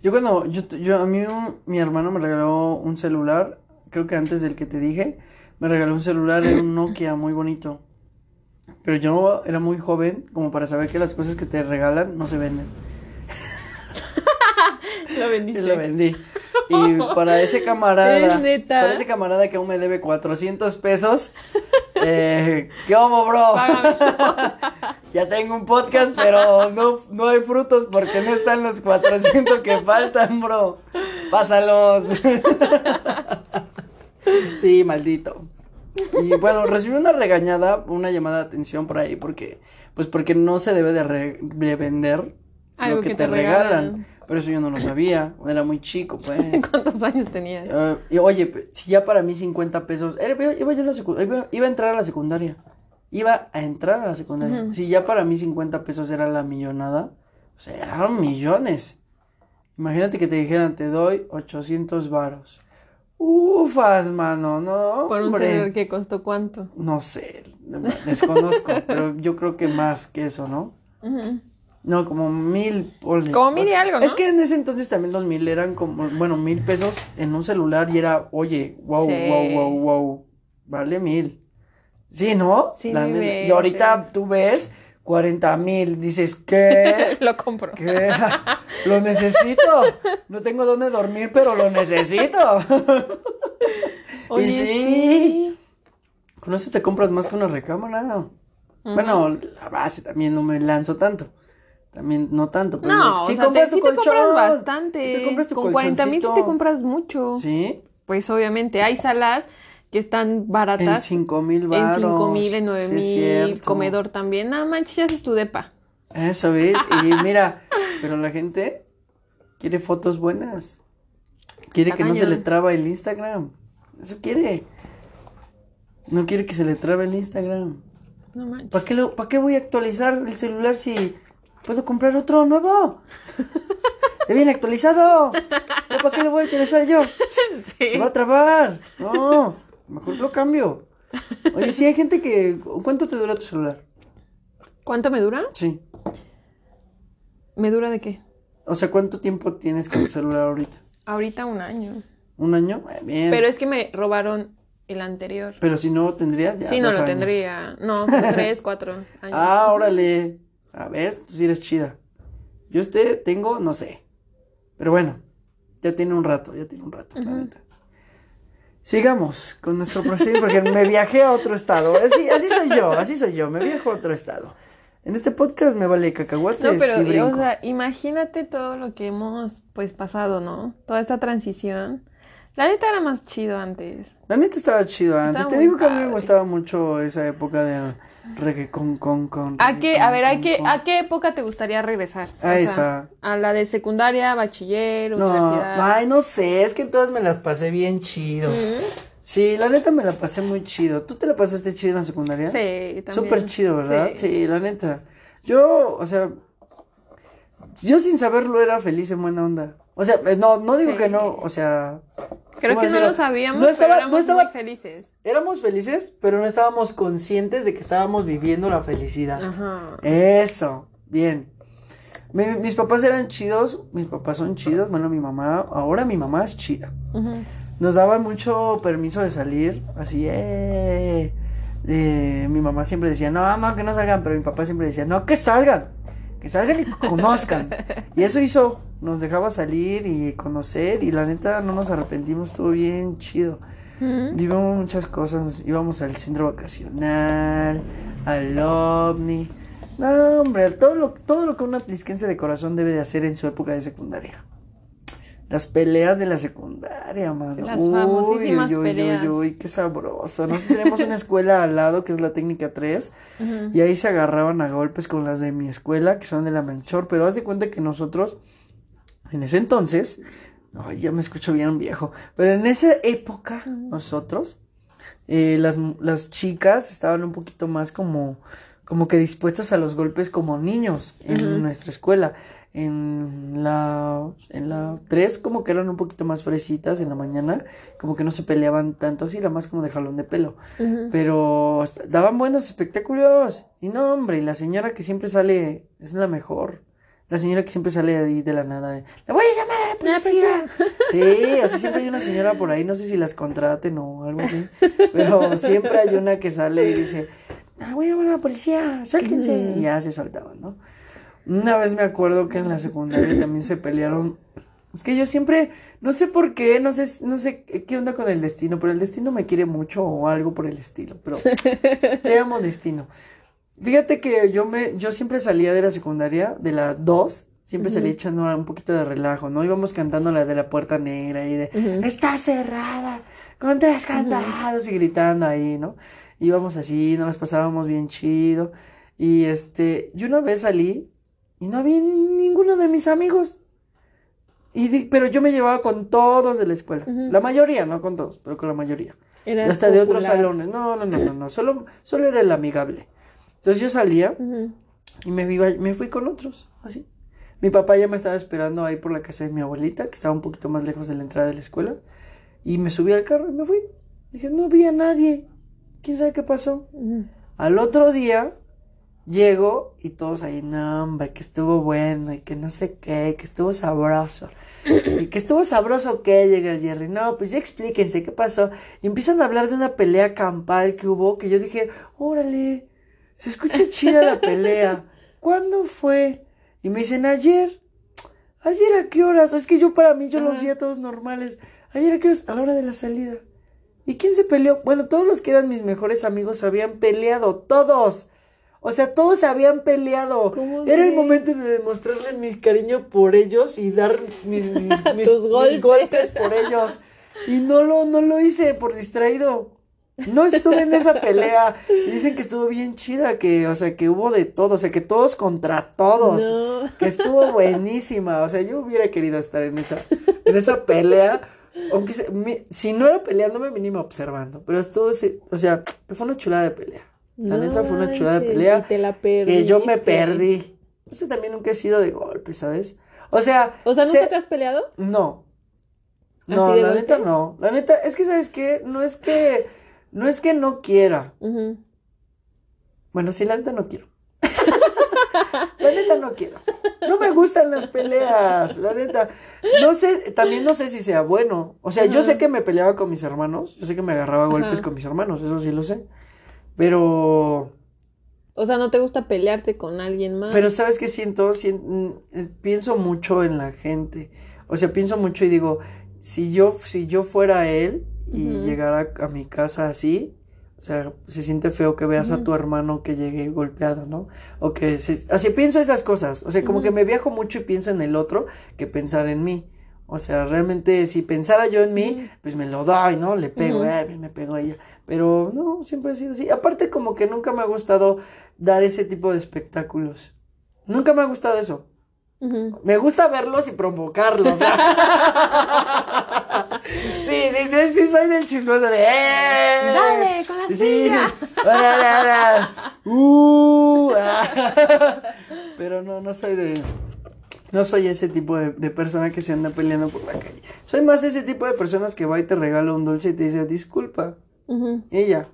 A: Yo cuando, yo, yo a mí un- mi hermano me regaló un celular, creo que antes del que te dije, me regaló un celular, era un Nokia muy bonito. Pero yo era muy joven como para saber que las cosas que te regalan no se venden.
B: Lo vendiste.
A: lo vendí. Y para ese camarada,
B: Es neta.
A: para ese camarada que aún me debe 400 pesos, eh, ¿qué hubo, bro? Ya tengo un podcast, pero no, no hay frutos porque no están los 400 que faltan, bro. Pásalos. Sí, maldito. Y bueno, recibí una regañada, una llamada de atención por ahí porque, pues porque no se debe de, re- de vender
B: Algo
A: lo que,
B: que
A: te,
B: te
A: regalan.
B: regalan.
A: Pero eso yo no lo sabía, era muy chico, pues.
B: ¿Cuántos años tenías?
A: Eh, y oye, si ya para mí 50 pesos, era- iba, yo a la secu- iba, iba a entrar a la secundaria. Iba a entrar a la secundaria. Si ya para mí 50 pesos era la millonada, o sea, eran millones. Imagínate que te dijeran, te doy 800 varos. Ufas, mano, no,
B: Por un
A: hombre.
B: celular que costó cuánto.
A: No sé, desconozco, pero yo creo que más que eso, ¿no? No, como mil, ponle.
B: Como mil y algo, ¿no?
A: Es que en ese entonces también los mil eran como, bueno, mil pesos en un celular y era, oye, wow,
B: Sí.
A: wow, wow, wow, vale mil. Sí, ¿no?
B: Sí,
A: La y ahorita tú ves cuarenta mil, dices, ¿qué?
B: Lo compro.
A: ¿Qué? Lo necesito. No tengo dónde dormir, pero lo necesito.
B: Oye,
A: sí.
B: sí.
A: Con eso te compras más que una recámara. Bueno, la base también no me lanzo tanto. También no tanto, pero
B: No,
A: si
B: o sea,
A: compras
B: te,
A: tu
B: sí te compras
A: colchón,
B: bastante.
A: si te compras tu
B: Con 40 mil sí te compras mucho.
A: Sí,
B: Pues obviamente hay salas que están
A: en
B: baratas.
A: cinco mil
B: En
A: varos.
B: 5 mil, en 9
A: Sí, es
B: mil,
A: cierto.
B: comedor también. Nada manches, ya haces tu depa.
A: Eso, ¿ves? Y mira, pero la gente quiere fotos buenas. Quiere que no se le traba el Instagram. Eso quiere. No quiere que se le trabe el Instagram.
B: No manches.
A: ¿Para qué, lo- ¿Para qué voy a actualizar el celular si puedo comprar otro nuevo? ¡Ya viene actualizado! ¿Ya ¿Para qué lo voy a utilizar yo?
B: Sí.
A: Se va a trabar. No, mejor lo cambio. Oye, si hay gente que... ¿Cuánto te dura tu celular?
B: ¿Cuánto me dura?
A: Sí.
B: ¿Me dura de qué?
A: O sea, ¿cuánto tiempo tienes con tu celular ahorita?
B: Ahorita un año.
A: ¿Un año? Bien.
B: Pero es que me robaron el anterior.
A: Pero si no tendrías ya
B: sí, no lo
A: años.
B: tendría. No, tres, cuatro años.
A: Ah, órale. A ver, tú sí eres chida. Yo este tengo, no sé. Pero bueno, ya tiene un rato, ya tiene un rato, la neta. Sigamos con nuestro procedimiento porque me viajé a otro estado. Así, así soy yo, así soy yo, me viajo a otro estado. En este podcast me vale cacahuates
B: No, pero,
A: y brinco.
B: o sea, imagínate todo lo que hemos, pues, pasado, ¿no? Toda esta transición. La neta era más chido antes.
A: La neta estaba chido antes.
B: Estaba
A: Te digo que a mí me gustaba mucho esa época de reggae con con con.
B: ¿A qué, a ver, ¿a qué,
A: con,
B: a qué época te gustaría regresar?
A: A
B: O sea,
A: esa.
B: A la de secundaria, bachiller,
A: No,
B: universidad.
A: ay, no sé, es que todas me las pasé bien chido. Sí, la neta me la pasé muy chido. ¿Tú te la pasaste chido en la secundaria?
B: Sí, también.
A: Súper chido, ¿verdad?
B: Sí.
A: Sí. la neta. Yo, o sea, yo sin saberlo era feliz en buena onda. O sea, eh, no, no digo
B: Sí.
A: que no, o sea,
B: Creo
A: ¿cómo
B: que no lo sabíamos,
A: No estaba-
B: pero éramos
A: no estaba-
B: muy felices.
A: éramos felices, pero no estábamos conscientes de que estábamos viviendo la felicidad.
B: Ajá.
A: Eso, bien. Mi- mis papás eran chidos, mis papás son chidos, bueno, mi mamá, ahora mi mamá es chida. Nos daban mucho permiso de salir, así, eh, eh, mi mamá siempre decía, no, no, que no salgan, pero mi papá siempre decía, no, que salgan, que salgan y conozcan. y eso hizo, nos dejaba salir y conocer y la neta no nos arrepentimos, estuvo bien chido. Vivimos muchas cosas, íbamos al centro vacacional, al ovni. No, hombre, todo lo, todo lo que una atlisquense de corazón debe de hacer en su época de secundaria. Las peleas de la secundaria, mano.
B: Las famosísimas peleas.
A: Uy, uy, qué sabroso. Nosotros tenemos una escuela al lado que es la técnica 3
B: Ujú.
A: y ahí se agarraban a golpes con las de mi escuela que son de la Melchor, pero haz de cuenta que nosotros en ese entonces, ay, ya me escucho bien viejo, pero en esa época nosotros eh, las, las chicas estaban un poquito más como, como que dispuestas a los golpes como niños en nuestra escuela. En la, en la 3 como que eran un poquito más fresitas en la mañana, como que no se peleaban tanto así, era más como de jalón de pelo. Pero daban buenos espectáculos. Y no, hombre, y la señora que siempre sale es la mejor. La señora que siempre sale ahí de la nada. de, Le voy a llamar a la
B: La
A: policía. Sí, o sea, siempre hay una señora por ahí, no sé si las contraten o algo así. Pero siempre hay una que sale y dice, "Ah, voy a llamar a la policía, suéltense. Y ya se soltaban, ¿no? Una vez me acuerdo que en la secundaria también se pelearon. Es que yo siempre, no sé por qué, no sé, no sé qué onda con el destino, pero el destino me quiere mucho o algo por el estilo, pero te amo destino. Fíjate que yo me, yo siempre salía de la secundaria, de la 2, siempre salía echando un poquito de relajo, ¿no? Íbamos cantando la de la puerta negra y de, está cerrada, con tres cantados y gritando ahí, ¿no? Íbamos así, nos las pasábamos bien chido. Y este, yo una vez salí y no había ninguno de mis amigos. Y pero yo me llevaba con todos de la escuela. La mayoría, no con todos, pero con la mayoría. Hasta de otros salones. No, no, no, no, no. Solo, solo era el amigable. Entonces yo salía y me, iba, me fui con otros, así. Mi papá ya me estaba esperando ahí por la casa de mi abuelita, que estaba un poquito más lejos de la entrada de la escuela. Y me subí al carro y me fui. Dije, no vi a nadie. ¿Quién sabe qué pasó? Al otro día llego y todos ahí, no, hombre, que estuvo bueno y que no sé qué, que estuvo sabroso. y que estuvo sabroso que llega el Jerry. No, pues ya explíquense qué pasó. Y empiezan a hablar de una pelea campal que hubo, que yo dije, órale, se escucha chida la pelea. ¿Cuándo fue? Y me dicen, ayer. ¿Ayer a qué horas? Es que yo para mí, yo los vi a todos normales. Ayer a qué horas? A la hora de la salida. ¿Y quién se peleó? Bueno, todos los que eran mis mejores amigos habían peleado. Todos. O sea, todos habían peleado. Era el momento de demostrarles mi cariño por ellos y dar mis, golpes. por ellos. Y no lo, no lo hice por distraído. No estuve en esa pelea. Y dicen que estuvo bien chida, que, o sea, que hubo de todo, o sea, que todos contra todos. Que estuvo buenísima. O sea, yo hubiera querido estar en esa, en esa pelea. Aunque si no era peleándome, mínimo observando. Pero estuvo, o sea, fue una chulada de pelea. La neta fue una chulada de pelea. que yo me perdí. Ese también nunca he sido de golpe, ¿sabes? O sea.
B: O sea, ¿nunca te has peleado?
A: No. No, la neta no. La neta, es que, ¿sabes qué? No es que no es que no quiera. Bueno, sí, la neta no quiero. la neta no quiero. No me gustan las peleas, la neta. No sé, también no sé si sea bueno. O sea, yo sé que me peleaba con mis hermanos. Yo sé que me agarraba golpes con mis hermanos, eso sí lo sé. Pero.
B: O sea, no te gusta pelearte con alguien más.
A: Pero ¿sabes qué siento? Mm, pienso mucho en la gente. O sea, pienso mucho y digo, si yo, si yo fuera él, y llegar a, mi casa así, o sea, se siente feo que veas a tu hermano que llegue golpeado, ¿no? O que se, así pienso esas cosas, o sea, como que me viajo mucho y pienso en el otro que pensar en mí. O sea, realmente si pensara yo en mí, pues me lo doy, ¿no? Le pego, eh, me pego a ella. Pero no, siempre ha sido así. Aparte como que nunca me ha gustado dar ese tipo de espectáculos. Nunca me ha gustado eso. Me gusta verlos y provocarlos. sí, sí, sí, sí, soy del chismoso de. ¡Eh!
B: Dale, con la sí,
A: uh, Pero no, no soy de. No soy ese tipo de, de, persona que se anda peleando por la calle. Soy más ese tipo de personas que va y te regala un dulce y te dice disculpa. Ella.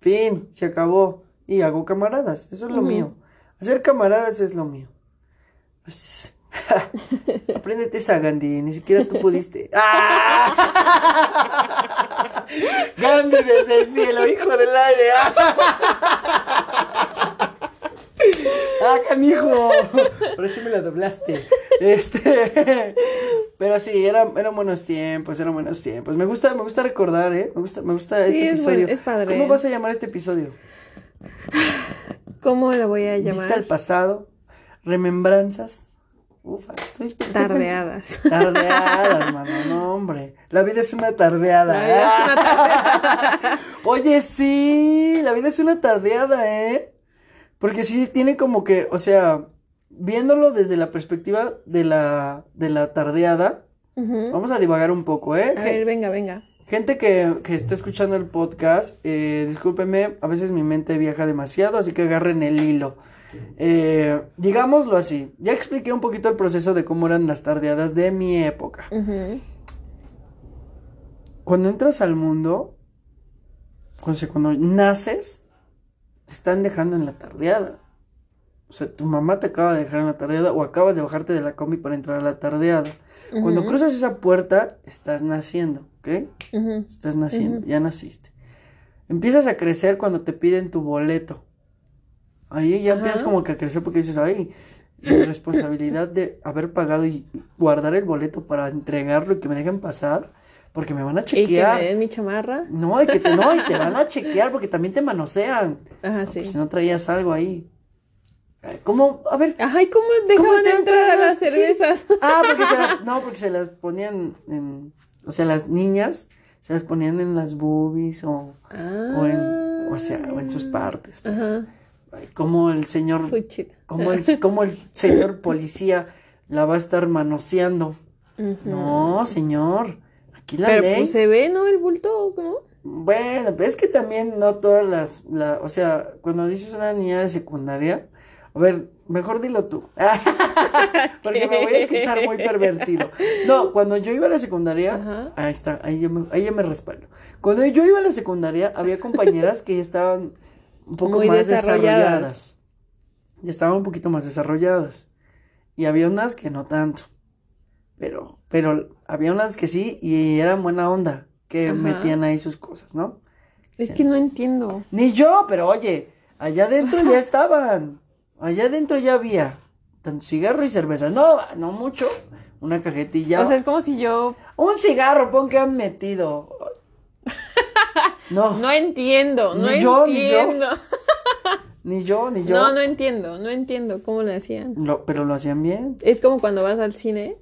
A: Fin, se acabó. Y hago camaradas. Eso es lo mío. Hacer camaradas es lo mío. Pues, apréndete esa, Gandhi. Ni siquiera tú pudiste. ¡Ah! Gandhi desde el cielo, hijo del aire. ¡Ah, canijo! Por eso me la doblaste. Este. Pero sí, eran, eran buenos tiempos, eran buenos tiempos. Me gusta, me gusta recordar, ¿eh? Me gusta, me gusta este episodio.
B: Es, padre.
A: ¿Cómo vas a llamar este episodio?
B: ¿Cómo lo voy a llamar?
A: Vista al pasado, remembranzas. Ufa, estoy,
B: Tardeadas.
A: Tardeadas, mano, no, hombre. La vida es una tardeada. La vida es una tardeada. Oye, sí, la vida es una tardeada, ¿eh? Porque sí tiene como que, o sea, viéndolo desde la perspectiva de la, de la tardeada, vamos a divagar un poco, ¿eh?
B: A ver, venga, venga.
A: Gente que, que está escuchando el podcast, eh, discúlpeme, a veces mi mente viaja demasiado, así que agarren el hilo. Eh, digámoslo así, ya expliqué un poquito el proceso de cómo eran las tardeadas de mi época. Cuando entras al mundo, cuando, cuando naces, te están dejando en la tardeada. O sea, tu mamá te acaba de dejar en la tardeada o acabas de bajarte de la combi para entrar a la tardeada. Cuando cruzas esa puerta, estás naciendo, ¿ok? Estás naciendo, ya naciste. Empiezas a crecer cuando te piden tu boleto. Ahí ya empiezas como que a crecer porque dices, ay, la responsabilidad de haber pagado y guardar el boleto para entregarlo y que me dejen pasar, porque me van a chequear.
B: ¿Y que me den mi chamarra?
A: No, y que te, no, y te van a chequear porque también te manosean.
B: Ajá, sí.
A: Pues si no traías algo ahí. ¿Cómo? A ver.
B: Ajá, ¿y cómo dejaban entrar a las cervezas?
A: Ah, porque se las, no, porque se las ponían en, o sea, las niñas se las ponían en las boobies o,
B: Ah.
A: o en, o sea, o en sus partes. pues.
B: Ajá.
A: Ay, Como el señor, como el, como el señor policía la va a estar manoseando.
B: Ujú.
A: No, señor. Aquí la
B: Pero
A: ley.
B: pues se ve, ¿no? El bulto, ¿no?
A: Bueno, pero es que también no todas las, la, o sea, cuando dices una niña de secundaria, a ver, mejor dilo tú, porque me voy a escuchar muy pervertido. No, cuando yo iba a la secundaria,
B: Ajá.
A: ahí está, ahí yo me, ahí ya me respaldo. Cuando yo iba a la secundaria, había compañeras que ya estaban un poco
B: Muy
A: más
B: desarrolladas.
A: desarrolladas. Ya estaban un poquito más desarrolladas. Y había unas que no tanto. Pero, pero había unas que sí y eran buena onda, que
B: Ajá.
A: metían ahí sus cosas, ¿no?
B: Es
A: Sí.
B: que no entiendo.
A: Ni yo, pero oye, allá adentro ya estaban. Allá adentro ya había tanto cigarro y cerveza. No, no mucho. Una cajetilla.
B: O sea, es como si yo
A: Un cigarro, pon que han metido. No,
B: no entiendo, no
A: Ni yo, ni yo.
B: entiendo.
A: ni yo, ni yo.
B: No, no entiendo, no entiendo cómo lo hacían.
A: Lo- pero lo hacían bien.
B: Es como cuando vas al cine.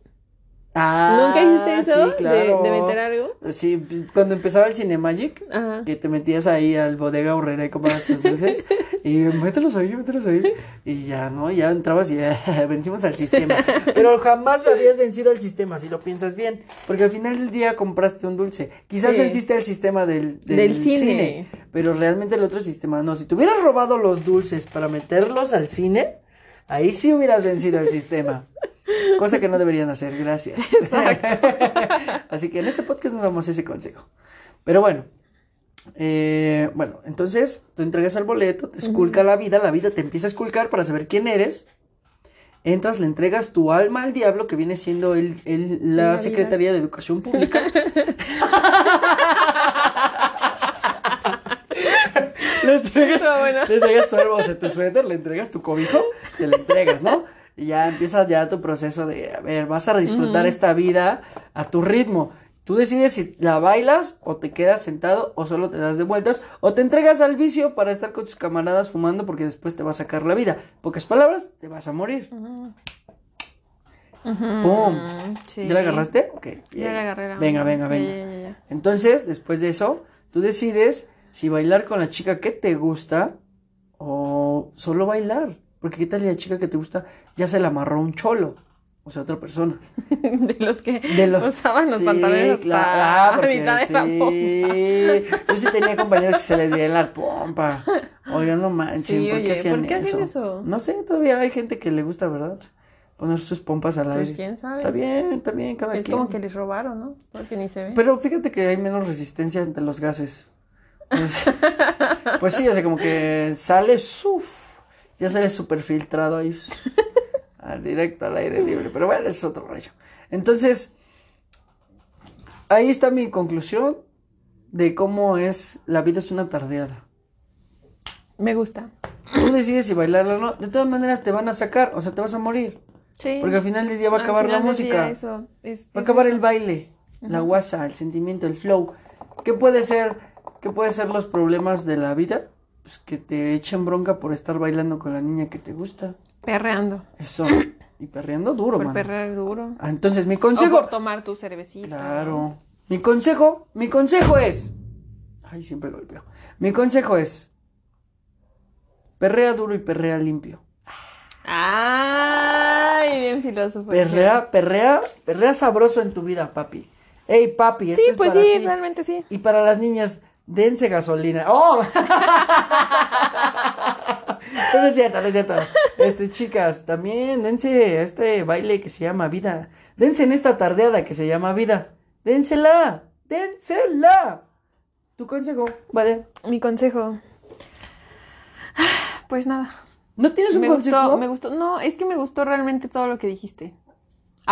A: Ah,
B: ¿Nunca hiciste eso?
A: sí, claro.
B: de, de meter algo.
A: Sí, cuando empezaba el Cinemagic,
B: Ajá.
A: que te metías ahí al bodega horrera y comprabas tus dulces y mételos ahí, mételos ahí y ya, ¿no? Ya entrabas y vencimos al sistema. Pero jamás habías vencido al sistema, si lo piensas bien, porque al final del día compraste un dulce. Quizás
B: Sí.
A: venciste al sistema del, del,
B: Del cine.
A: cine, pero realmente el otro sistema no. Si te hubieras robado los dulces para meterlos al cine, ahí sí hubieras vencido el sistema. Cosa que no deberían hacer, gracias. Así que en este podcast nos damos ese consejo. Pero bueno, eh, bueno, entonces tú entregas el boleto, te esculca la vida, la vida te empieza a esculcar para saber quién eres. Entras, le entregas tu alma al diablo, que viene siendo el, el- la
B: La.
A: Secretaría de Educación Pública. le, entregas,
B: bueno.
A: le entregas tu, o sea, tu suéter, le entregas tu cobijo, se le entregas, ¿no? Y ya empieza ya tu proceso de, a ver, vas a disfrutar esta vida a tu ritmo. Tú decides si la bailas o te quedas sentado o solo te das de vueltas o te entregas al vicio para estar con tus camaradas fumando porque después te va a sacar la vida. Pocas palabras, te vas a morir.
B: Ujú.
A: ¡Pum!
B: Sí.
A: ¿Ya la agarraste? Ok.
B: Ya la agarré. la
A: Venga, venga, venga.
B: ya, ya, ya.
A: Entonces, después de eso, tú decides si bailar con la chica que te gusta o solo bailar. Porque qué tal la chica que te gusta ya se la amarró un cholo. O sea, otra persona.
B: De los que
A: De los...
B: usaban los
A: Sí,
B: pantalones hasta
A: claro,
B: la
A: ah, porque
B: mitad de la
A: sí. Yo sí tenía compañeros que se les veía la pompa. Oigan, no manchen,
B: Sí,
A: ¿por qué
B: oye,
A: hacían
B: ¿por qué
A: eso?
B: hacen eso?
A: No sé, todavía hay gente que le gusta, ¿verdad? Poner sus pompas al
B: Pues
A: aire.
B: quién sabe.
A: Está bien, está bien, cada
B: Es
A: quien.
B: como que les robaron, ¿no? Porque ni se ve.
A: Pero fíjate que hay menos resistencia ante los gases. Pues, pues sí, o sea, como que sale, ¡suf! Ya sale súper filtrado ahí. al directo al aire libre. Pero bueno, es otro rollo. Entonces, ahí está mi conclusión de cómo es, la vida es una tardeada.
B: Me gusta.
A: Tú decides si bailarla o no. De todas maneras te van a sacar, o sea, te vas a morir.
B: Sí.
A: Porque al final del día va a acabar la música.
B: eso, es-
A: Va a acabar
B: eso.
A: el baile, la guasa, el sentimiento, el flow. ¿Qué puede ser, qué puede ser los problemas de la vida? Pues que te echen bronca por estar bailando con la niña que te gusta.
B: Perreando.
A: Eso. Y perreando duro,
B: Por
A: mano.
B: perrear duro.
A: Ah, entonces mi
B: O
A: consejo.
B: por tomar tu cervecita.
A: Claro. Mi consejo, mi consejo es. Ay, siempre golpeo. Mi consejo es. Perrea duro y perrea limpio.
B: Ay, bien filósofo.
A: Perrea, perrea, perrea sabroso en tu vida, papi. Ey, papi,
B: Sí,
A: esto es
B: pues
A: para
B: sí,
A: ti.
B: realmente sí.
A: Y para las niñas, dense gasolina. ¡Oh! no es cierto, no es cierto. Este, chicas, también dense este baile que se llama vida. Dense en esta tardeada que se llama vida. Dénsela, dénsela. Tu consejo, ¿vale?
B: Mi consejo. Pues nada.
A: ¿No tienes un
B: Me
A: consejo?
B: gustó, me gustó. No, es que me gustó realmente todo lo que dijiste.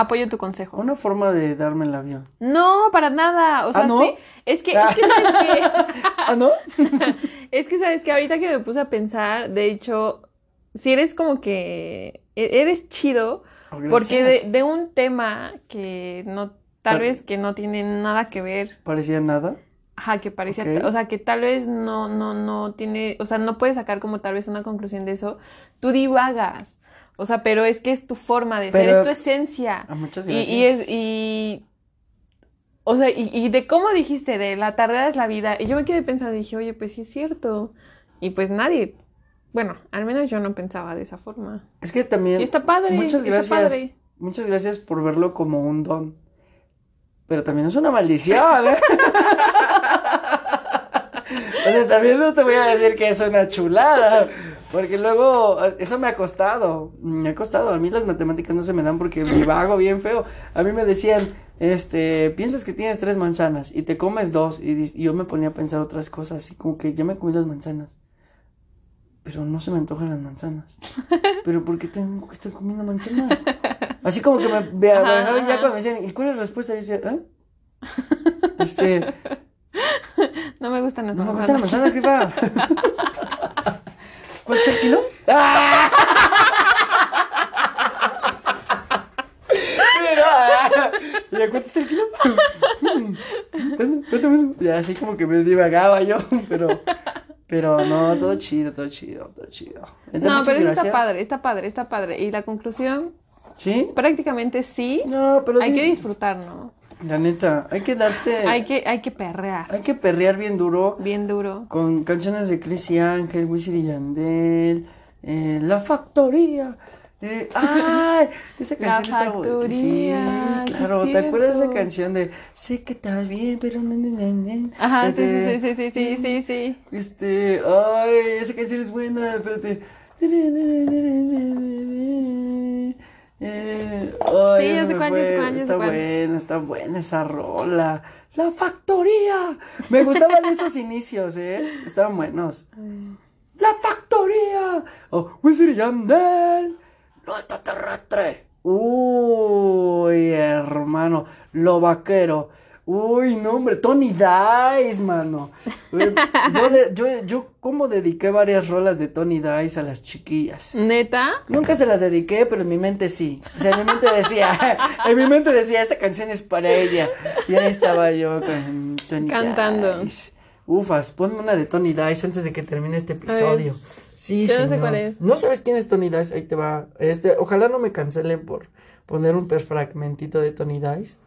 B: Apoyo tu consejo.
A: Una forma de darme el avión.
B: No, para nada. O sea,
A: ¿Ah, no?
B: sí. Es que, es que sabes que.
A: ¿Ah, no?
B: Es que sabes que ahorita que me puse a pensar, de hecho, si eres como que. e- Eres chido.
A: Oh,
B: Porque de, un tema que no. Tal
A: Pero-
B: vez que no tiene nada que ver.
A: Parecía nada.
B: Ajá, que parecía, o sea, que tal vez no, no, no tiene, o sea, no puedes sacar como tal vez una conclusión de eso. Tú divagas, o sea, pero es que es tu forma de ser, es tu esencia.
A: Ah, muchas
B: Y,
A: gracias.
B: y es, y, O sea, y, y de cómo dijiste, de la tarde es la vida. Y yo me quedé pensando, dije, oye, pues sí es cierto. Y pues nadie, bueno, al menos yo no pensaba de esa forma.
A: Es que también.
B: Y está padre.
A: Muchas
B: está
A: gracias.
B: padre.
A: Muchas gracias por verlo como un don. Pero también es una maldición, ¿eh? o sea, también no te voy a decir que es una chulada. Porque luego, eso me ha costado. Me ha costado. A mí las matemáticas no se me dan porque me vago bien feo. A mí me decían, este, piensas que tienes tres manzanas y te comes dos. Y, y yo me ponía a pensar otras cosas. Y como que ya me comí las manzanas. Pero no se me antojan las manzanas. Pero ¿por qué tengo que estar comiendo manzanas? Así como que me, me, me ya cuando me decían, ¿y cuál es la respuesta? Y yo decía, ¿eh? Este,
B: No me gustan las
A: no me
B: manzanas.
A: gustan las manzanas, jefa. ¿Cuánto es el kilo? ¡Ah! Sí, no, ah. ¿Y a cuánto está el kilo? Ya así como que me divagaba yo, pero, pero no, todo chido, todo chido, todo chido. Entonces,
B: No, pero está padre, está padre, está padre. Y la conclusión,
A: ¿Sí?
B: prácticamente sí.
A: No, pero
B: Hay que disfrutar, ¿no?
A: La neta, hay que darte.
B: Hay que, hay que perrear.
A: Hay que perrear bien duro
B: Bien duro.
A: con canciones de Chris y Ángel, Wisin y Yandel, eh, La Factoría. eh, ¡Ay! Esa
B: La
A: canción está buena.
B: Factoría,
A: Sí,
B: sí
A: claro. ¿Te acuerdas de esa canción de Sé que estás bien, pero no, no, no, no"?
B: Ajá, sí,
A: Este,
B: sí, sí, sí, sí, sí, sí, sí.
A: Este, ay, esa canción es buena, espérate. Eh, ay,
B: Sí, ya sé cuál, ya sé cuál, ya
A: Está
B: cuál.
A: buena, está buena esa rola. La factoría. Me gustaban esos inicios, eh. Estaban buenos. La factoría. Oh, y Yandel. Lo extraterrestre. Uy, hermano. Lo vaquero. Uy, no, hombre. Tony Dice, mano. Eh, Yo, yo, yo como dediqué varias rolas de Tony Dice a las chiquillas.
B: ¿Neta?
A: Nunca se las dediqué, pero en mi mente sí. O sea, en mi mente decía, en mi mente decía, esta canción es para ella. Y ahí estaba yo con Tony
B: Cantando.
A: Dice. Ufas, ponme una de Tony Dice antes de que termine este episodio. Sí,
B: Yo no sé cuál es.
A: ¿No sabes quién es Tony Dice? Ahí te va. Este, ojalá no me cancelen por poner un fragmentito de Tony Dice.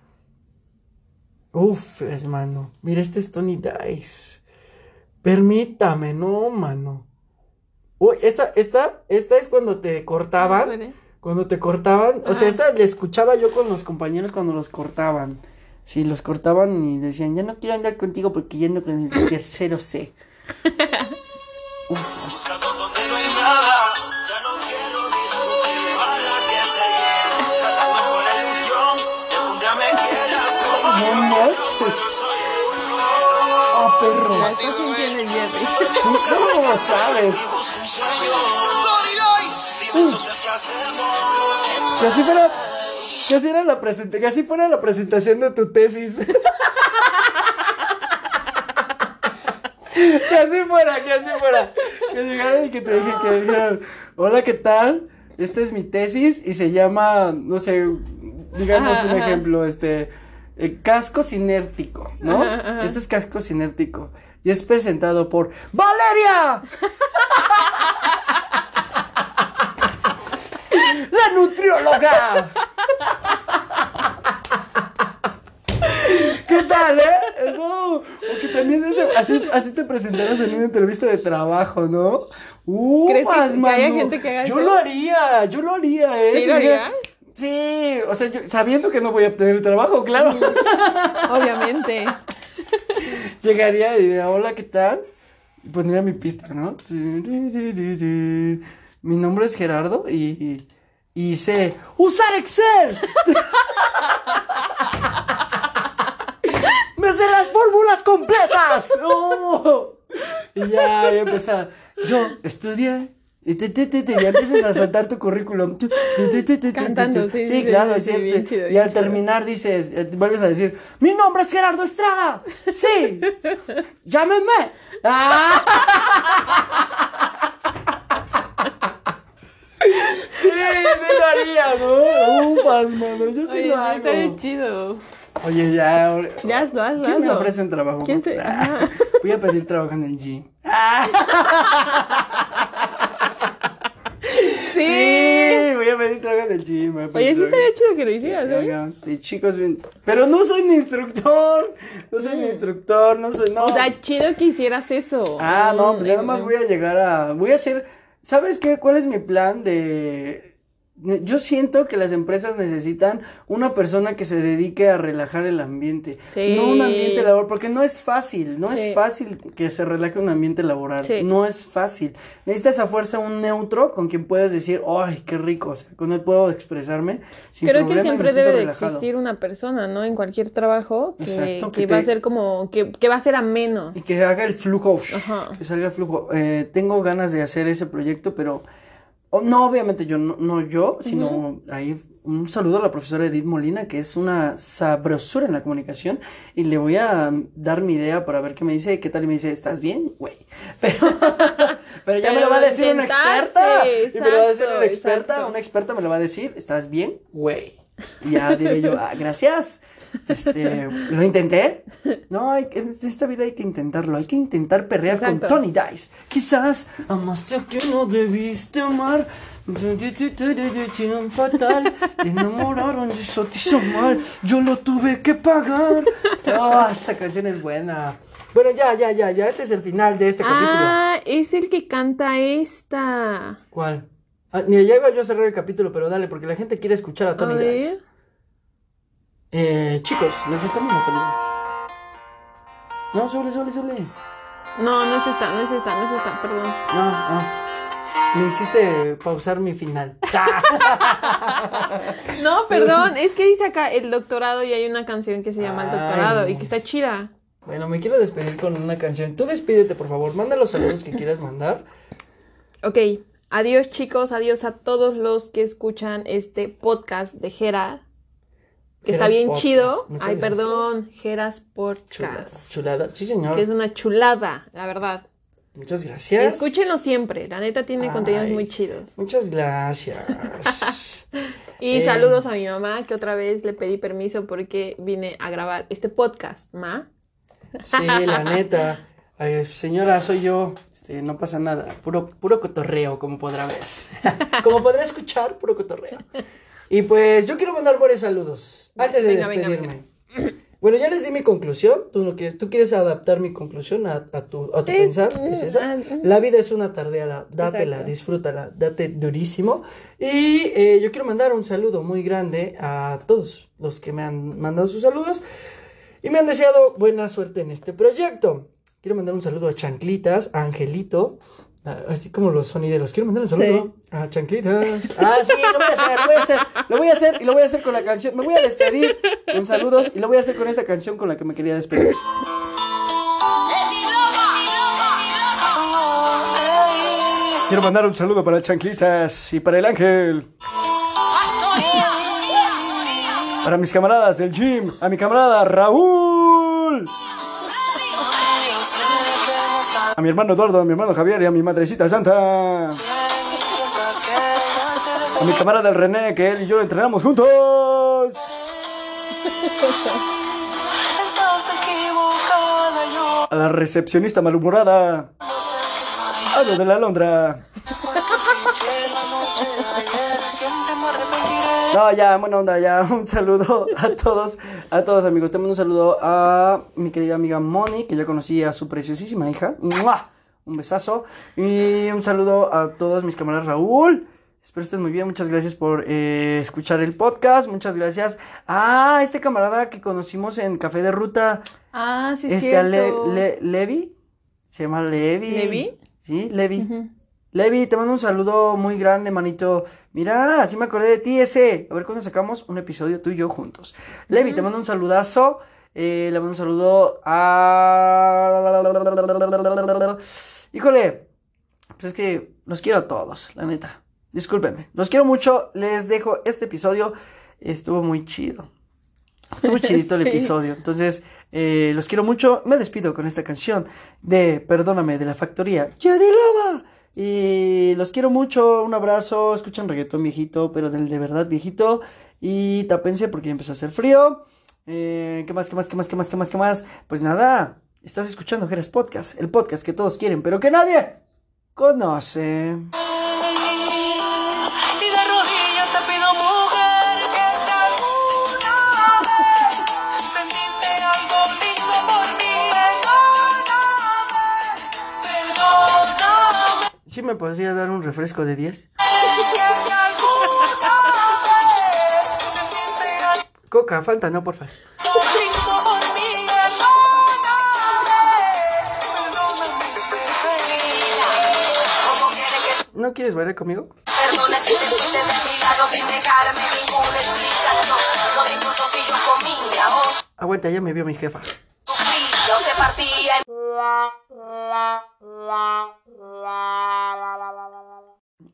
A: Uf, es mano. Mira, este es Tony Dice. Permítame, no, mano. Uy, esta, esta, esta es cuando te cortaban. Cuando te cortaban, o sea, esta la escuchaba yo con los compañeros cuando los cortaban. Sí, los cortaban y decían, ya no quiero andar contigo porque yendo con el tercero C. Uf,
C: no
A: manches.
C: soy
A: Ah, perro.
B: La el Jerry.
A: Sí, ¿Cómo lo sabes? Que así fuera, que así era la presenta- que así fuera la presentación de tu tesis. que así fuera, que así fuera. Que llegaran y que te dije, que dijeran, hola, ¿qué tal? Esta es mi tesis y se llama, no sé, digamos
B: Ajá,
A: un
B: ajá.
A: ejemplo, este, eh, casco sinértico, ¿no?
B: Ajá, ajá.
A: Este es casco sinértico y es presentado por ¡Valeria! ¡La nutrióloga! ¿Qué tal, eh? No, o que también ese- así, así te presentaras en una entrevista de trabajo, ¿no? Uh,
B: ¿Crees que- que haya gente que haga
A: Yo
B: eso?
A: lo haría, yo lo haría, ¿eh?
B: ¿Sí lo harías?
A: Sí, o sea, yo, sabiendo que no voy a obtener el trabajo, claro.
B: Obviamente.
A: Llegaría y diría, hola, ¿qué tal? Y pondría mi pista, ¿no? Mi nombre es Gerardo y, y sé usar Excel. ¡Me sé las fórmulas completas! ¡Oh! Y ya, ya. Yo estudié. Y te, te, te, te, ya empiezas a soltar tu currículum.
B: Cantando, sí,
A: claro.
B: sí, bien chido,
A: y
B: bien
A: al
B: chido.
A: terminar dices, eh, vuelves a decir, mi nombre es Gerardo Estrada. Sí. Llámenme. Ah. Sí, sí lo haría, ¿no? Ufas, mano, yo sí
B: Oye,
A: lo hago.
B: estaría chido.
A: Oye, ya.
B: Ya hazlo, hazlo,
A: ¿Quién me ofrece un trabajo?
B: ¿Quién te-
A: Ah. Voy a pedir trabajo en el gym. Ah,
B: Sí.
A: sí, voy a pedir trabajo en el gym.
B: Oye, sí estaría chido que lo hicieras, ¿eh?
A: Sí, chicos, bien. Pero no soy ni instructor. No soy ni instructor, no soy. No.
B: O sea, chido que hicieras eso.
A: Ah, no, pues ya
B: Mm,
A: nada más
B: mm.
A: voy a llegar a. Voy a hacer. ¿Sabes qué? ¿Cuál es mi plan de.? Yo siento que las empresas necesitan una persona que se dedique a relajar el ambiente.
B: Sí.
A: No un ambiente laboral, porque no es fácil, no
B: Sí.
A: es fácil que se relaje un ambiente laboral.
B: Sí.
A: No es fácil. Necesitas a fuerza un neutro con quien puedas decir, ¡ay, qué rico! O sea, con él puedo expresarme sin
B: Creo
A: problema
B: que siempre debe de existir una persona, ¿no? En cualquier trabajo que,
A: Exacto,
B: que
A: que
B: va a ser como, que, que va a ser ameno.
A: Y que haga el flujo,
B: Ajá.
A: que salga el flujo. Eh, tengo ganas de hacer ese proyecto, pero oh, no, obviamente yo, no, no yo, sino ahí un saludo a la profesora Edith Molina, que es una sabrosura en la comunicación, y le voy a dar mi idea para ver qué me dice, qué tal, y me dice, ¿estás bien? Güey. Pero, pero ya me lo va a decir una experta. Y me lo va a decir una experta,
B: exacto.
A: una experta me lo va a decir, ¿estás bien? Güey. Y ya diré yo, ah, gracias. Este, lo intenté. No, hay que, en esta vida hay que intentarlo. Hay que intentar perrear
B: Exacto.
A: con Tony Dice. Quizás amaste a quien no debiste amar. Fatal, te enamoraron y eso te hizo mal. Yo lo tuve que pagar. Ah, esa canción es buena. Bueno, ya, ya, ya, ya. Este es el final de este capítulo.
B: Ah, es el que canta esta.
A: ¿Cuál? Ah, mira, ya iba yo a cerrar el capítulo, pero dale, porque la gente quiere escuchar a
B: A
A: Tony Dice. Eh, chicos, les Tony Dice. No, sole, sole, sole.
B: No, no es esta, no es esta, no es esta, perdón.
A: No, no. Me hiciste pausar mi final.
B: No, perdón, es que dice acá el doctorado y hay una canción que se llama El doctorado y que está chida.
A: Bueno, me quiero despedir con una canción. Tú despídete, por favor. Manda los saludos que quieras mandar.
B: Ok, adiós chicos, adiós a todos los que escuchan este podcast de Jera. Que está bien
A: Podcast.
B: chido.
A: Muchas
B: Ay,
A: gracias.
B: perdón, Geras
A: Chulada,
B: Podcast.
A: chulada. Sí, señor.
B: Que es una chulada, la verdad.
A: Muchas gracias.
B: Escúchenlo siempre, la neta tiene
A: Ay.
B: contenidos muy chidos.
A: Muchas gracias.
B: Y
A: Eh.
B: saludos a mi mamá, que otra vez le pedí permiso porque vine a grabar este podcast, ¿ma?
A: Sí, la neta. Ay, señora, soy yo. Este, no pasa nada. Puro, puro cotorreo, como podrá ver. como podrá escuchar, puro cotorreo. Y pues yo quiero mandar varios saludos. Antes de
B: Venga, venga,
A: despedirme. Bueno, ya les di mi conclusión. ¿Tú, no quieres, tú quieres adaptar mi conclusión a, a tu, a tu
B: Es-
A: pensar? ¿Es esa?
B: ah, mm.
A: La vida es una tardeada. Dátela,
B: Exacto.
A: disfrútala, date durísimo. Y eh, yo quiero mandar un saludo muy grande a todos los que me han mandado sus saludos y me han deseado buena suerte en este proyecto. Quiero mandar un saludo a Chanclitas, a Angelito, así como los sonideros. Quiero mandar un saludo a Chanclitas. Ah, sí, lo voy a hacer, lo voy a hacer, lo voy a hacer y lo voy a hacer con la canción. Me voy a despedir con saludos y lo voy a hacer con esta canción con la que me quería despedir. Quiero mandar un saludo para Chanclitas y para el Ángel. Para mis camaradas del gym, a mi camarada Raúl. A mi hermano Eduardo, a mi hermano Javier y a mi madrecita Santa. A mi camarada el René, que él y yo entrenamos juntos. A la recepcionista malhumorada. A lo de la Londra. No, ya, buena onda, ya. Un saludo a todos, a todos amigos. Te mando un saludo a mi querida amiga Moni, que ya conocí a su preciosísima hija. ¡Mua! Un besazo. Y un saludo a todos mis camaradas Raúl. Espero estén muy bien. Muchas gracias por eh, escuchar el podcast. Muchas gracias a este camarada que conocimos en Café de Ruta.
B: Ah, sí, es
A: este, Le-. Le- Levi. Se llama Levi.
B: ¿Levi?
A: Sí, Levi. Levi, te mando un saludo muy grande, manito. Mira, así me acordé de ti ese. A ver cuándo sacamos un episodio tú y yo juntos. Levi, te mando un saludazo. Eh, le mando un saludo a... Híjole, pues es que los quiero a todos, la neta. Discúlpenme. Los quiero mucho. Les dejo este episodio. Estuvo muy chido. Estuvo chidito el
B: Sí.
A: episodio. Entonces, eh, los quiero mucho. Me despido con esta canción de Perdóname de la factoría. ¡Yadi Lava! Y los quiero mucho. Un abrazo. Escuchan reggaetón viejito, pero del de verdad viejito. Y tápense porque ya empezó a hacer frío. Eh, ¿Qué más, qué más, qué más, qué más, qué más, qué más? Pues nada. Estás escuchando Jeras Podcast. El podcast que todos quieren, pero que nadie conoce. Me podría dar un refresco de 10? Coca, falta, no, porfa. ¿No quieres bailar conmigo?
D: Perdona si te fuiste de mi lado sin dejarme ninguna explicación. No disfruto si yo comía o
A: Aguanta, ya me vio mi jefa.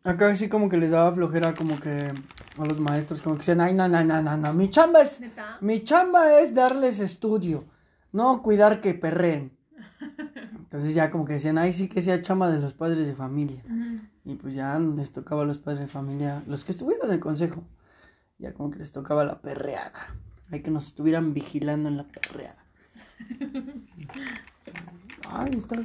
A: Acá sí como que les daba flojera como que a los maestros como que decían, ay, no, no, no, no, no, mi chamba es,
B: ¿Neta?
A: mi chamba es darles estudio, no cuidar que perren. Entonces ya como que decían, ay, sí que sea chamba de los padres de familia. Y pues ya les tocaba a los padres de familia, los que estuvieron en el consejo, ya como que les tocaba la perreada. Hay que nos estuvieran vigilando en la perreada. Ay, está...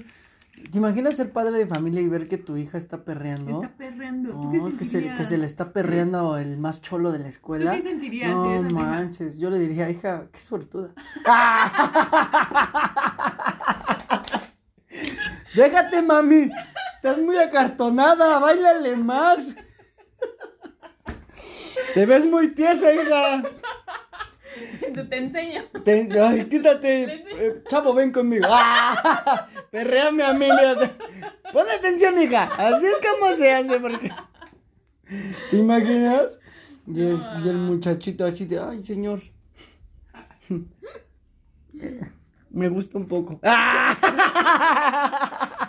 A: ¿Te imaginas ser padre de familia y ver que tu hija está perreando?
B: Está perreando. ¿Tú
A: No,
B: qué
A: que, se, que se le está perreando el más cholo de la escuela.
B: ¿Tú qué sentirías
A: No
B: hija?
A: manches, yo le diría, hija, qué suertuda. Déjate, mami. Estás muy acartonada, bailale más. Te ves muy tiesa, hija.
B: Te enseño.
A: Te- ay, quítate. Eh, chavo, ven conmigo. ¡Ah! Perréame a mí, mírate. Pon atención, hija. Así es como se hace, porque. ¿Te imaginas? Y el, y el muchachito así de, ay, señor. Me gusta un poco. ¡Ah!